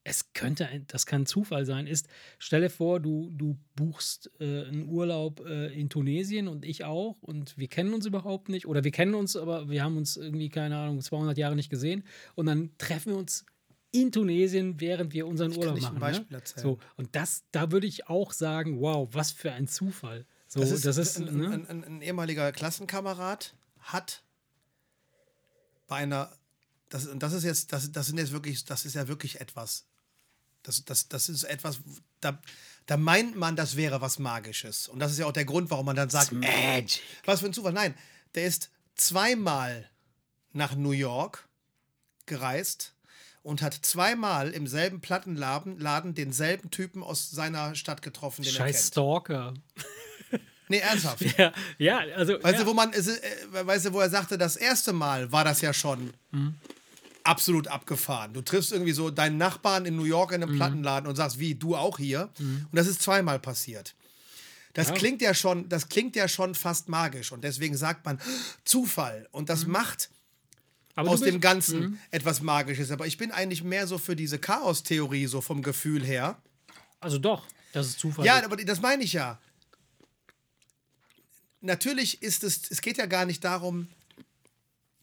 es könnte, ein- das kann Zufall sein, ist, stelle vor, du, du buchst äh, einen Urlaub äh, in Tunesien und ich auch und wir kennen uns überhaupt nicht oder wir kennen uns, aber wir haben uns irgendwie, keine Ahnung, 200 Jahre nicht gesehen und dann treffen wir uns in Tunesien, während wir unseren Urlaub dich ein machen. Beispiel ne? So, und das, da würde ich auch sagen, wow, was für ein Zufall. So, das ist, das ist ein, ne? ein, ein, ein ehemaliger Klassenkamerad hat bei einer, das, und das ist jetzt, das, das sind jetzt wirklich, das ist ja wirklich etwas. Das, das, das ist etwas, da, da meint man, das wäre was Magisches. Und das ist ja auch der Grund, warum man dann sagt, Magic. Was für ein Zufall. Nein, der ist zweimal nach New York gereist und hat zweimal im selben Plattenladen Laden denselben Typen aus seiner Stadt getroffen, den er Scheiß kennt. Stalker. Nee, ernsthaft. Ja, ja also. Weißt ja. du, wo man, äh, weißt du, wo er sagte, das erste Mal war das ja schon Mhm. Absolut abgefahren. Du triffst irgendwie so deinen Nachbarn in New York in Mhm. einem Plattenladen und sagst, wie, du auch hier? Und das ist zweimal passiert. Das Ja. klingt ja schon, das klingt ja schon fast magisch und deswegen sagt man Zufall und das macht Aber aus dem Ganzen etwas Magisches. Aber ich bin eigentlich mehr so für diese Chaos-Theorie, so vom Gefühl her. Also doch, das ist Zufall. Ja, aber das meine ich ja. Natürlich ist es, es geht ja gar nicht darum,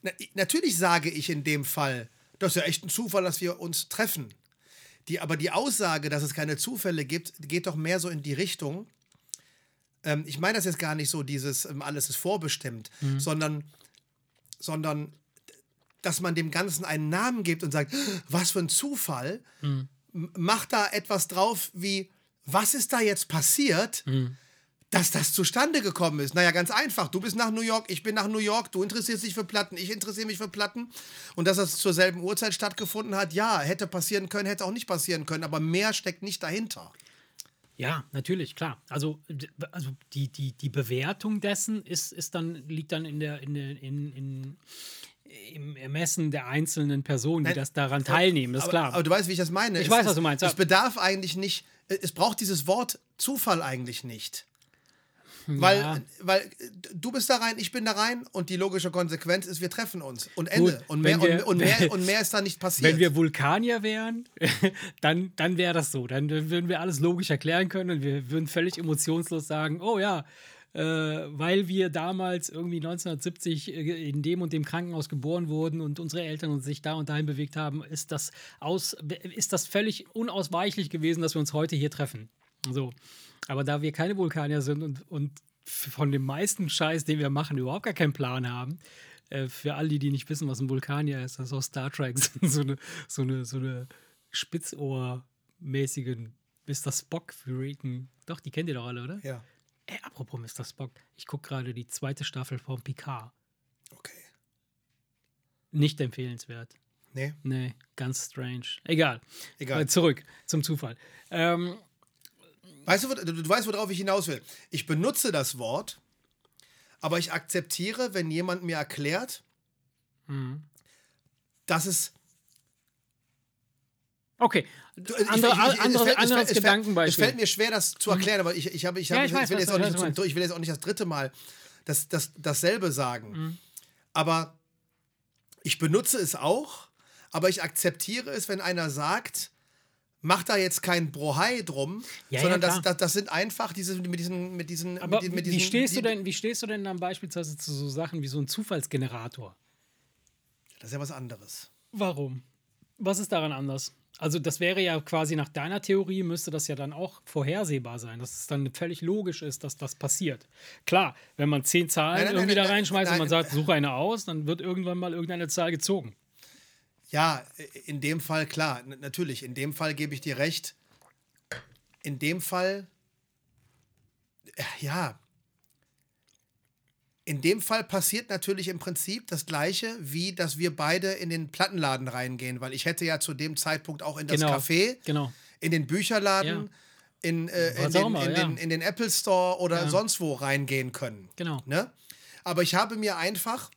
Na, natürlich sage ich in dem Fall, das ist ja echt ein Zufall, dass wir uns treffen. Die, aber die Aussage, dass es keine Zufälle gibt, geht doch mehr so in die Richtung. Ähm, ich meine das jetzt gar nicht so, dieses ähm, alles ist vorbestimmt, Mhm. sondern, sondern dass man dem Ganzen einen Namen gibt und sagt, was für ein Zufall, Mhm. Macht da etwas drauf wie, was ist da jetzt passiert, Mhm. Dass das zustande gekommen ist. Naja, ganz einfach. Du bist nach New York, ich bin nach New York, du interessierst dich für Platten, ich interessiere mich für Platten. Und dass das zur selben Uhrzeit stattgefunden hat, ja, hätte passieren können, hätte auch nicht passieren können, aber mehr steckt nicht dahinter. Ja, natürlich, klar. Also, also die, die, die Bewertung dessen ist, ist dann, liegt dann in der, in der, in, in, im Ermessen der einzelnen Personen, die Nein, das daran teilnehmen, das ist aber, klar. Aber du weißt, wie ich das meine. Ich es weiß, was du meinst, ja. Es bedarf eigentlich nicht, es braucht dieses Wort Zufall eigentlich nicht. Weil, Ja. weil du bist da rein, ich bin da rein und die logische Konsequenz ist, wir treffen uns. Und Ende. Gut, und, mehr, wir- und, und, mehr, und mehr ist da nicht passiert. Wenn wir Vulkanier wären, dann, dann wäre das so. Dann würden wir alles logisch erklären können und wir würden völlig emotionslos sagen, oh ja, äh, weil wir damals irgendwie 1970 äh, in dem und dem Krankenhaus geboren wurden und unsere Eltern uns sich da und dahin bewegt haben, ist das, aus, ist das völlig unausweichlich gewesen, dass wir uns heute hier treffen. So. Aber da wir keine Vulkanier sind und, und von dem meisten Scheiß, den wir machen, überhaupt gar keinen Plan haben, äh, für alle, die nicht wissen, was ein Vulkanier ist, das ist aus Star Trek so eine, so eine, so eine spitzohrmäßigen Mr. Spock-Freaken. Doch, die kennt ihr doch alle, oder? ja, Ey, apropos Mr. Spock, ich gucke gerade die zweite Staffel von Picard. okay. Nicht empfehlenswert. Nee, Nee, ganz strange. Egal. Egal. Äh, zurück zum Zufall. Ähm, Weißt du, du, du weißt, worauf ich hinaus will. Ich benutze das Wort, aber ich akzeptiere, wenn jemand mir erklärt, Mhm. dass es. okay. Andere, ich- andere, anderes Gedankenbeispiel. Es fällt mir schwer, das zu erklären, aber ich, ich, habe, ich, Ja, habe, ich ich, weiß, will was jetzt du- auch was nicht du zum, meinst. ich will jetzt auch nicht das dritte Mal das, das, dasselbe sagen. Mhm. Aber ich benutze es auch, aber ich akzeptiere es, wenn einer sagt, mach da jetzt kein Brohai drum, Ja, sondern ja, das, das, das sind einfach diese mit diesen mit diesen Aber mit, mit wie, diesen, stehst du denn, wie stehst du denn dann beispielsweise zu so Sachen wie so ein Zufallsgenerator? Das ist ja was anderes. Warum? Was ist daran anders? Also das wäre ja quasi nach deiner Theorie, müsste das ja dann auch vorhersehbar sein, dass es dann völlig logisch ist, dass das passiert. Klar, wenn man zehn Zahlen Nein, nein, irgendwie nein, da reinschmeißt und man sagt, suche eine aus, dann wird irgendwann mal irgendeine Zahl gezogen. Ja, in dem Fall klar, natürlich. In dem Fall gebe ich dir recht. In dem Fall, äh, ja. In dem Fall passiert natürlich im Prinzip das Gleiche, wie dass wir beide in den Plattenladen reingehen, weil ich hätte ja zu dem Zeitpunkt auch in das Genau. Café, Genau. in den Bücherladen, Ja. in, äh, in, den, immer, in, ja. den, in den Apple Store oder Ja. sonst wo reingehen können. Genau. Ne? Aber ich habe mir einfach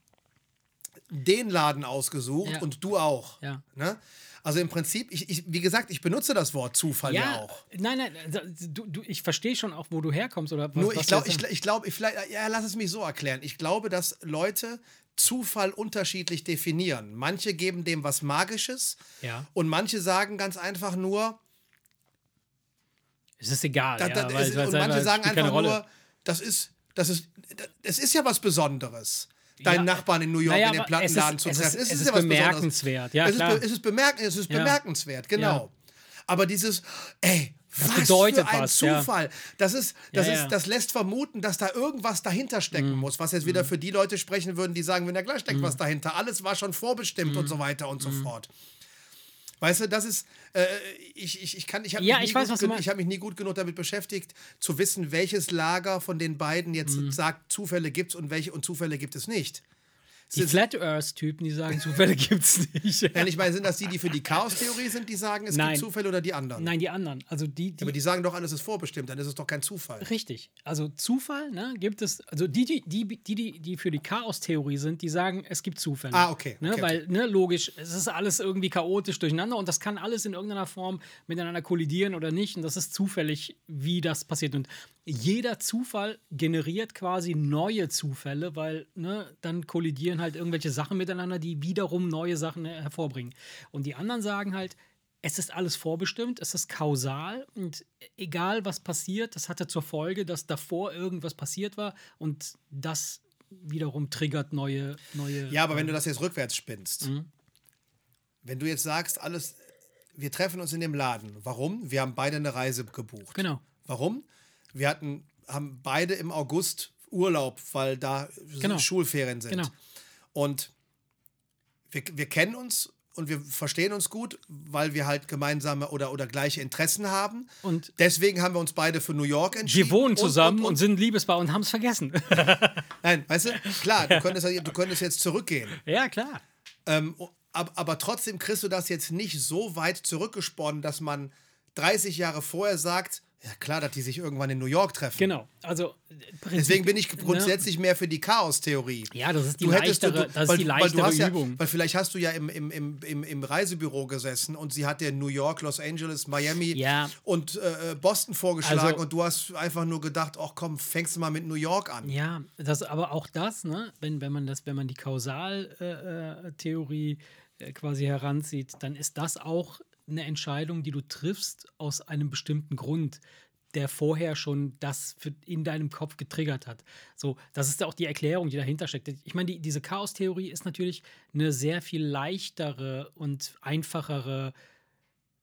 den Laden ausgesucht Ja. und du auch. Ja. Ne? Also im Prinzip, ich, ich, wie gesagt, ich benutze das Wort Zufall ja, auch. Nein, nein, da- du, du, ich verstehe schon auch, wo du herkommst oder was. Nur ich glaube, ich, ich glaube, ich vielleicht, ja, lass es mich so erklären. Ich glaube, dass Leute Zufall unterschiedlich definieren. Manche geben dem was Magisches Ja. und manche sagen ganz einfach nur, Es ist egal. da, ja, da, weil- es, weil- und weil- manche weil- sagen einfach nur, das ist, das ist, das ist ja was Besonderes. Deinen Ja, Nachbarn in New York naja, in den Plattenladen es zu ist- treffen. Es ist, es ist ja was bemerkenswert. Ja, es, klar. Ist, es ist, bemerk es ist Ja. bemerkenswert, genau. Aber dieses, ey, was bedeutet für ein was, ja. Zufall. Das, ist, das, Ja, ist, ja. das lässt vermuten, dass da irgendwas dahinter stecken Mhm. muss, was jetzt wieder für die Leute sprechen würden, die sagen, wenn da gleich steckt Mhm. was dahinter. Alles war schon vorbestimmt und so weiter und so fort. Weißt du, das ist, äh, ich, ich, ich kann, ich habe Ja, mich, hab mich nie gut genug damit beschäftigt, zu wissen, welches Lager von den beiden jetzt Mhm. sagt, Zufälle gibt's und welche und Zufälle gibt es nicht. Die Flat Earth-Typen, die sagen, Zufälle gibt's nicht. Nein, ich meine, sind das die, die für die Chaos-Theorie sind, die sagen, es Nein. gibt Zufälle oder die anderen? Nein, die anderen. Also die, die Aber die sagen doch, alles ist vorbestimmt, dann ist es doch kein Zufall. Richtig. Also Zufall, ne, gibt es, also die, die, die, die, die, die für die Chaos-Theorie sind, die sagen, es gibt Zufälle. Ah, okay, Ne, okay, weil, ne, logisch, es ist alles irgendwie chaotisch durcheinander und das kann alles in irgendeiner Form miteinander kollidieren oder nicht. Und das ist zufällig, wie das passiert. Und jeder Zufall generiert quasi neue Zufälle, weil ne, dann kollidieren halt irgendwelche Sachen miteinander, die wiederum neue Sachen hervorbringen. Und die anderen sagen halt, es ist alles vorbestimmt, es ist kausal und egal was passiert, das hatte zur Folge, dass davor irgendwas passiert war und das wiederum triggert neue, neue. Ja, aber wenn du das jetzt rückwärts spinnst, Mhm. wenn du jetzt sagst, alles, wir treffen uns in dem Laden. Warum? Wir haben beide eine Reise gebucht. Genau. Warum? Wir hatten, haben beide im August Urlaub, weil da Genau. Schulferien sind. Genau. Und wir, wir kennen uns und wir verstehen uns gut, weil wir halt gemeinsame oder, oder gleiche Interessen haben. Und Deswegen haben wir uns beide für New York entschieden. wir wohnen Und- zusammen und, und, und, sind Liebespaar und haben es vergessen. Nein, weißt du, klar, du könntest, du könntest jetzt zurückgehen. ja, klar. Ähm, aber, aber trotzdem kriegst du das jetzt nicht so weit zurückgesponnen, dass man 30 Jahre vorher sagt, ja klar, dass die sich irgendwann in New York treffen. Genau. Also Prinzip- Deswegen bin ich ne? grundsätzlich mehr für die Chaos-Theorie. Ja, das ist die Du hättest leichtere, du, das weil, ist die weil leichtere ja, Übung. Weil vielleicht hast du ja im, im, im, im, Reisebüro gesessen und sie hat dir New York, Los Angeles, Miami Ja. und äh, Boston vorgeschlagen Also- und du hast einfach nur gedacht, ach komm, fängst du mal mit New York an. Ja, das, aber auch das, ne, wenn, wenn man das, wenn man die Kausaltheorie äh, äh, quasi heranzieht, dann ist das auch eine Entscheidung, die du triffst aus einem bestimmten Grund, der vorher schon das in deinem Kopf getriggert hat. So, das ist ja auch die Erklärung, die dahinter steckt. Ich meine, die, diese Chaos-Theorie ist natürlich eine sehr viel leichtere und einfachere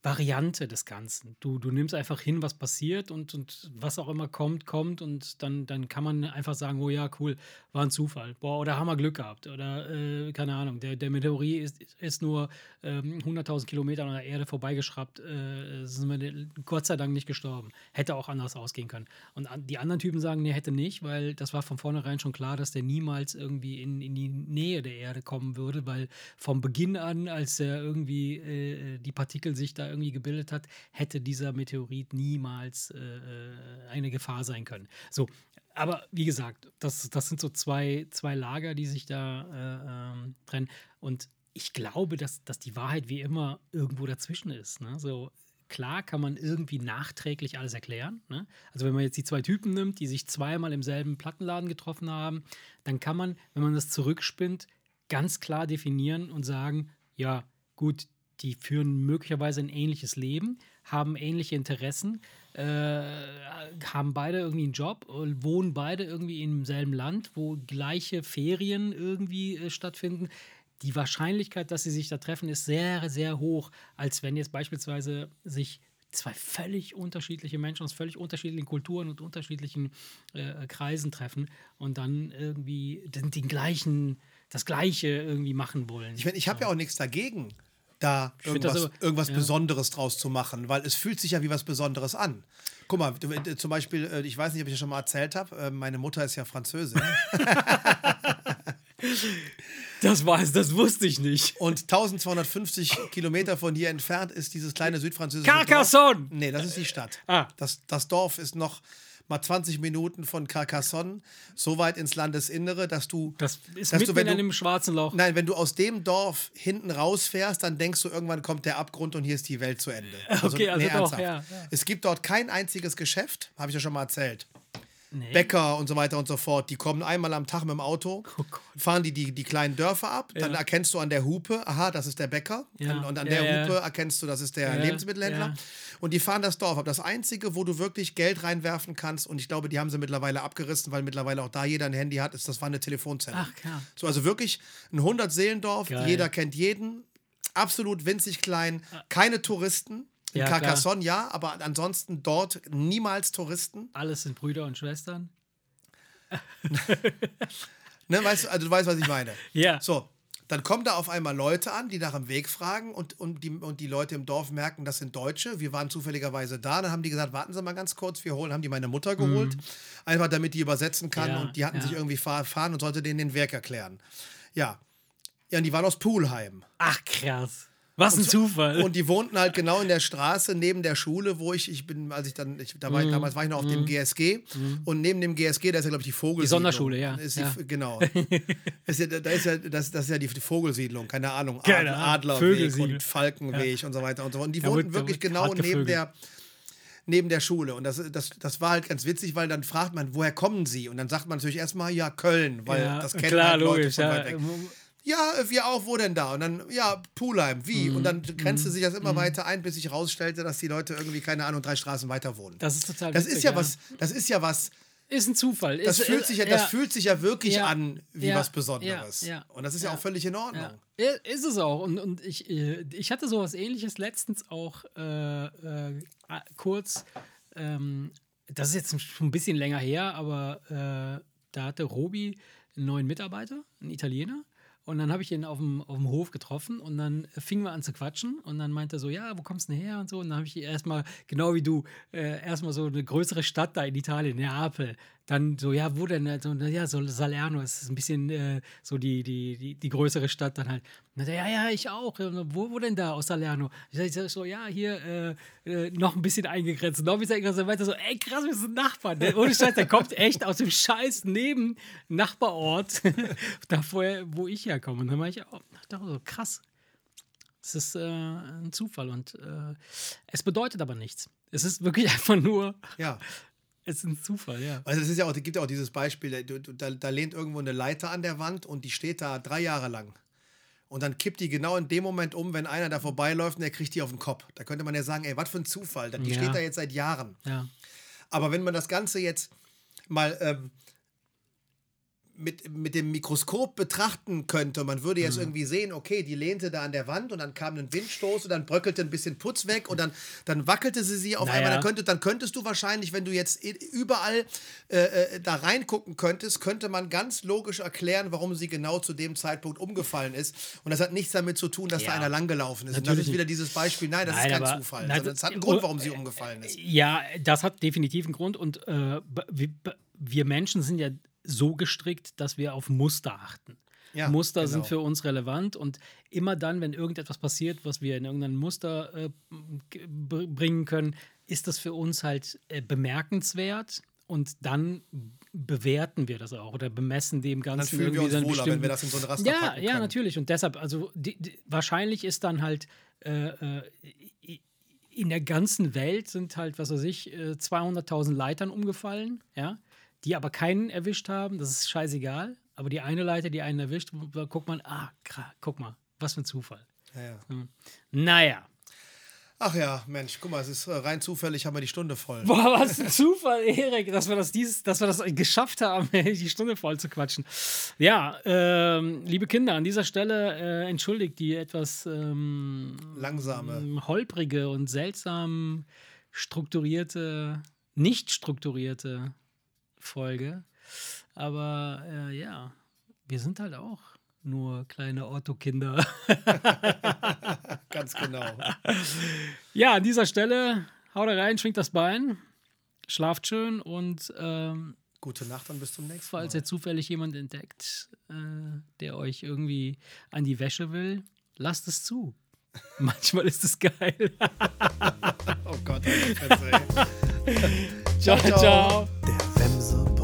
Variante des Ganzen. Du, du nimmst einfach hin, was passiert und, und was auch immer kommt, kommt und dann, dann kann man einfach sagen, oh ja, cool, war ein Zufall. Boah, oder haben wir Glück gehabt. Oder, äh, keine Ahnung, der, der Meteorit ist, ist nur ähm, 100.000 Kilometer an der Erde vorbeigeschraubt. Äh, sind wir Gott sei Dank nicht gestorben. Hätte auch anders ausgehen können. Und an, die anderen Typen sagen, nee, hätte nicht, weil das war von vornherein schon klar, dass der niemals irgendwie in, in die Nähe der Erde kommen würde, weil vom Beginn an, als er irgendwie äh, die Partikel sich da irgendwie gebildet hat, hätte dieser Meteorit niemals äh, äh, eine Gefahr sein können. So, aber wie gesagt, das, das sind so zwei, zwei Lager, die sich da äh, ähm, trennen. Und ich glaube, dass, dass die Wahrheit wie immer irgendwo dazwischen ist. Ne? So, klar kann man irgendwie nachträglich alles erklären. Ne? Also wenn man jetzt die zwei Typen nimmt, die sich zweimal im selben Plattenladen getroffen haben, dann kann man, wenn man das zurückspinnt, ganz klar definieren und sagen, ja, gut, die führen möglicherweise ein ähnliches Leben, haben ähnliche Interessen, äh, haben beide irgendwie einen Job, und wohnen beide irgendwie im selben Land, wo gleiche Ferien irgendwie äh, stattfinden. Die Wahrscheinlichkeit, dass sie sich da treffen, ist sehr, sehr hoch, als wenn jetzt beispielsweise sich zwei völlig unterschiedliche Menschen aus völlig unterschiedlichen Kulturen und unterschiedlichen äh, Kreisen treffen und dann irgendwie den, den gleichen, das Gleiche irgendwie machen wollen. Ich meine, ich habe ja auch nichts dagegen, da irgendwas, aber- irgendwas ja. Besonderes draus zu machen, weil es fühlt sich ja wie was Besonderes an. Guck mal, äh, zum Beispiel, äh, ich weiß nicht, ob ich das schon mal erzählt habe, äh, meine Mutter ist ja Französin Das weiß, das wusste ich nicht. und 1250 Kilometer von hier entfernt ist dieses kleine südfranzösische Carcassonne! Dorf. Nee, das ist die Stadt. Ah. Das, das Dorf ist noch mal 20 Minuten von Carcassonne, so weit ins Landesinnere, dass du, Das ist dass mitten du, wenn in du, einem schwarzen Loch. Nein, wenn du aus dem Dorf hinten rausfährst, dann denkst du, irgendwann kommt der Abgrund und hier ist die Welt zu Ende. Okay, also doch, ernsthaft. ja, ja. Es gibt dort kein einziges Geschäft, habe ich ja schon mal erzählt. Nee. Bäcker und so weiter und so fort, die kommen einmal am Tag mit dem Auto, Oh fahren die, die die kleinen Dörfer ab, dann Ja. erkennst du an der Hupe, aha, das ist der Bäcker. Ja. Und, und an Ja, der. Hupe erkennst du, das ist der Lebensmittelhändler. Und die fahren das Dorf ab. Das Einzige, wo du wirklich Geld reinwerfen kannst, und ich glaube, die haben sie mittlerweile abgerissen, weil mittlerweile auch da jeder ein Handy hat, ist, das war eine Telefonzelle. Ach, klar. So, also wirklich ein 100-Seelendorf, Geil. jeder kennt jeden, absolut winzig klein, keine Touristen. In Ja, klar. Carcassonne ja, aber ansonsten dort niemals Touristen. Alles sind Brüder und Schwestern. Ne, weißt, du- also du weißt, was ich meine. Ja. So, dann kommen da auf einmal Leute an, die nach dem Weg fragen und, und, die, und die Leute im Dorf merken, das sind Deutsche. Wir waren zufälligerweise da. Dann haben die gesagt, warten Sie mal ganz kurz, wir holen, haben die meine Mutter geholt. Einfach damit die übersetzen kann. Mhm. Ja, und die hatten ja. sich irgendwie fahren und sollte denen den Weg erklären. Ja. Ja, und die waren aus Pulheim. Ach, krass. Was ein Zufall. Und die wohnten halt genau in der Straße neben der Schule, wo ich, ich bin, als ich dann, ich, da Mhm. war ich, damals war ich noch auf dem GSG und neben dem GSG, da ist ja, glaube ich, die Vogelsiedlung. Sonderschule, ja. Die, Ja. Genau. ist ja, da ist ja, das, das ist ja die, die Vogelsiedlung, keine Ahnung. Keine Adler. Adlerweg und Falkenweg und so weiter und so fort. Und die Da wohnten wirklich genau neben der, neben der Schule. Und das, das, das war halt ganz witzig, weil dann fragt man, woher kommen sie? Und dann sagt man natürlich erstmal, ja, Köln, weil ja, das kennen klar, halt Leute logisch. von Ja. weit weg. Ja, wir auch, wo denn da? Und dann, ja, Pulheim, wie? Mhm. Und dann grenzte sich das immer weiter ein, bis sich rausstellte, dass die Leute irgendwie, keine Ahnung, drei Straßen weiter wohnen. Das ist total Das witzig, ist ja was, das ist ja was ist ein Zufall. Das, ist, fühlt, sich ja, das fühlt sich ja wirklich Ja. an wie Ja. was Besonderes. Ja. Ja. Und das ist ja, Ja. auch völlig in Ordnung. Ja, Ja, ist es auch. Und, und ich, äh, ich hatte sowas ähnliches letztens auch äh, äh, kurz. Ähm, das ist jetzt schon ein bisschen länger her, aber äh, da hatte Robi einen neuen Mitarbeiter, einen Italiener. Und dann habe ich ihn auf dem, auf dem Hof getroffen und dann fingen wir an zu quatschen und dann meinte er so, ja, wo kommst du denn her und so. Und dann habe ich erstmal, genau wie du, äh, erstmal so eine größere Stadt da in Italien, Neapel. Dann so, ja, wo denn? So, na ja, so Salerno, ist ein bisschen äh, so die, die, die, die größere Stadt dann halt. Dann, ja, ja, ich auch. Wo, wo denn da aus Salerno? Ich sag so, ja, hier äh, äh, noch ein bisschen eingegrenzt. Noch ein bisschen eingegrenzt. Und weiter so, ey, krass, wir sind Nachbarn. Der, ohne Scheiß, der kommt echt aus dem scheiß neben Nachbarort, da vorher, wo ich herkomme. Und dann war ich auch, dachte so, krass. Es ist äh, ein Zufall und äh, es bedeutet aber nichts. Es ist wirklich einfach nur, Ja. Es ist ein Zufall, ja. Also es ist ja auch, gibt ja auch dieses Beispiel, da, da lehnt irgendwo eine Leiter an der Wand und die steht da drei Jahre lang. Und dann kippt die genau in dem Moment um, wenn einer da vorbeiläuft und der kriegt die auf den Kopf. Da könnte man ja sagen, ey, was für ein Zufall. Die Ja. steht da jetzt seit Jahren. Ja, Aber wenn man das Ganze jetzt mal ähm, mit, mit dem Mikroskop betrachten könnte, man würde Mhm. jetzt irgendwie sehen, okay, die lehnte da an der Wand und dann kam ein Windstoß und dann bröckelte ein bisschen Putz weg und dann, dann wackelte sie sie auf Naja. einmal. Dann, könnte, dann könntest du wahrscheinlich, wenn du jetzt überall äh, äh, da reingucken könntest, könnte man ganz logisch erklären, warum sie genau zu dem Zeitpunkt umgefallen ist. Und das hat nichts damit zu tun, dass da Ja. einer langgelaufen ist. Und das Natürlich ist wieder dieses Beispiel, nein, das Nein, ist kein aber- Zufall, nein, sondern es hat einen Grund, warum sie umgefallen ist. Ja, das hat definitiv einen Grund und äh, wir Menschen sind ja so gestrickt, dass wir auf Muster achten. Ja, Muster genau. sind für uns relevant und immer dann, wenn irgendetwas passiert, was wir in irgendein Muster äh, bringen können, ist das für uns halt äh, bemerkenswert und dann bewerten wir das auch oder bemessen dem Dann Ganzen fühlen wir uns irgendwie so einen wohler, wenn wir das in so ein Raster ja, ja, können. natürlich. Und deshalb, also die, die, wahrscheinlich ist dann halt äh, äh, in der ganzen Welt sind halt, was weiß ich, äh, 200.000 Leitern umgefallen, ja, die aber keinen erwischt haben. Das ist scheißegal. Aber die eine Leiter, die einen erwischt, da guckt man, ah, guck mal, was für ein Zufall. Ja, ja. Naja. Ach ja, Mensch, guck mal, es ist äh, rein zufällig, haben wir die Stunde voll. Boah, was ein Zufall, Erik, dass wir das, dieses, dass wir das geschafft haben, die Stunde voll zu quatschen. Ja, ähm, liebe Kinder, an dieser Stelle äh, entschuldigt die etwas ähm, Langsame. holprige und seltsam strukturierte, nicht strukturierte Folge. Aber äh, ja, wir sind halt auch nur kleine Otto-Kinder. Ganz genau. ja, an dieser Stelle haut rein, schwingt das Bein, schlaft schön und ähm, Gute Nacht und bis zum nächsten Mal. falls ihr zufällig jemand entdeckt, äh, der euch irgendwie an die Wäsche will, lasst es zu. Manchmal ist es geil. Oh Gott, ey. ciao. ciao. ciao. time's up.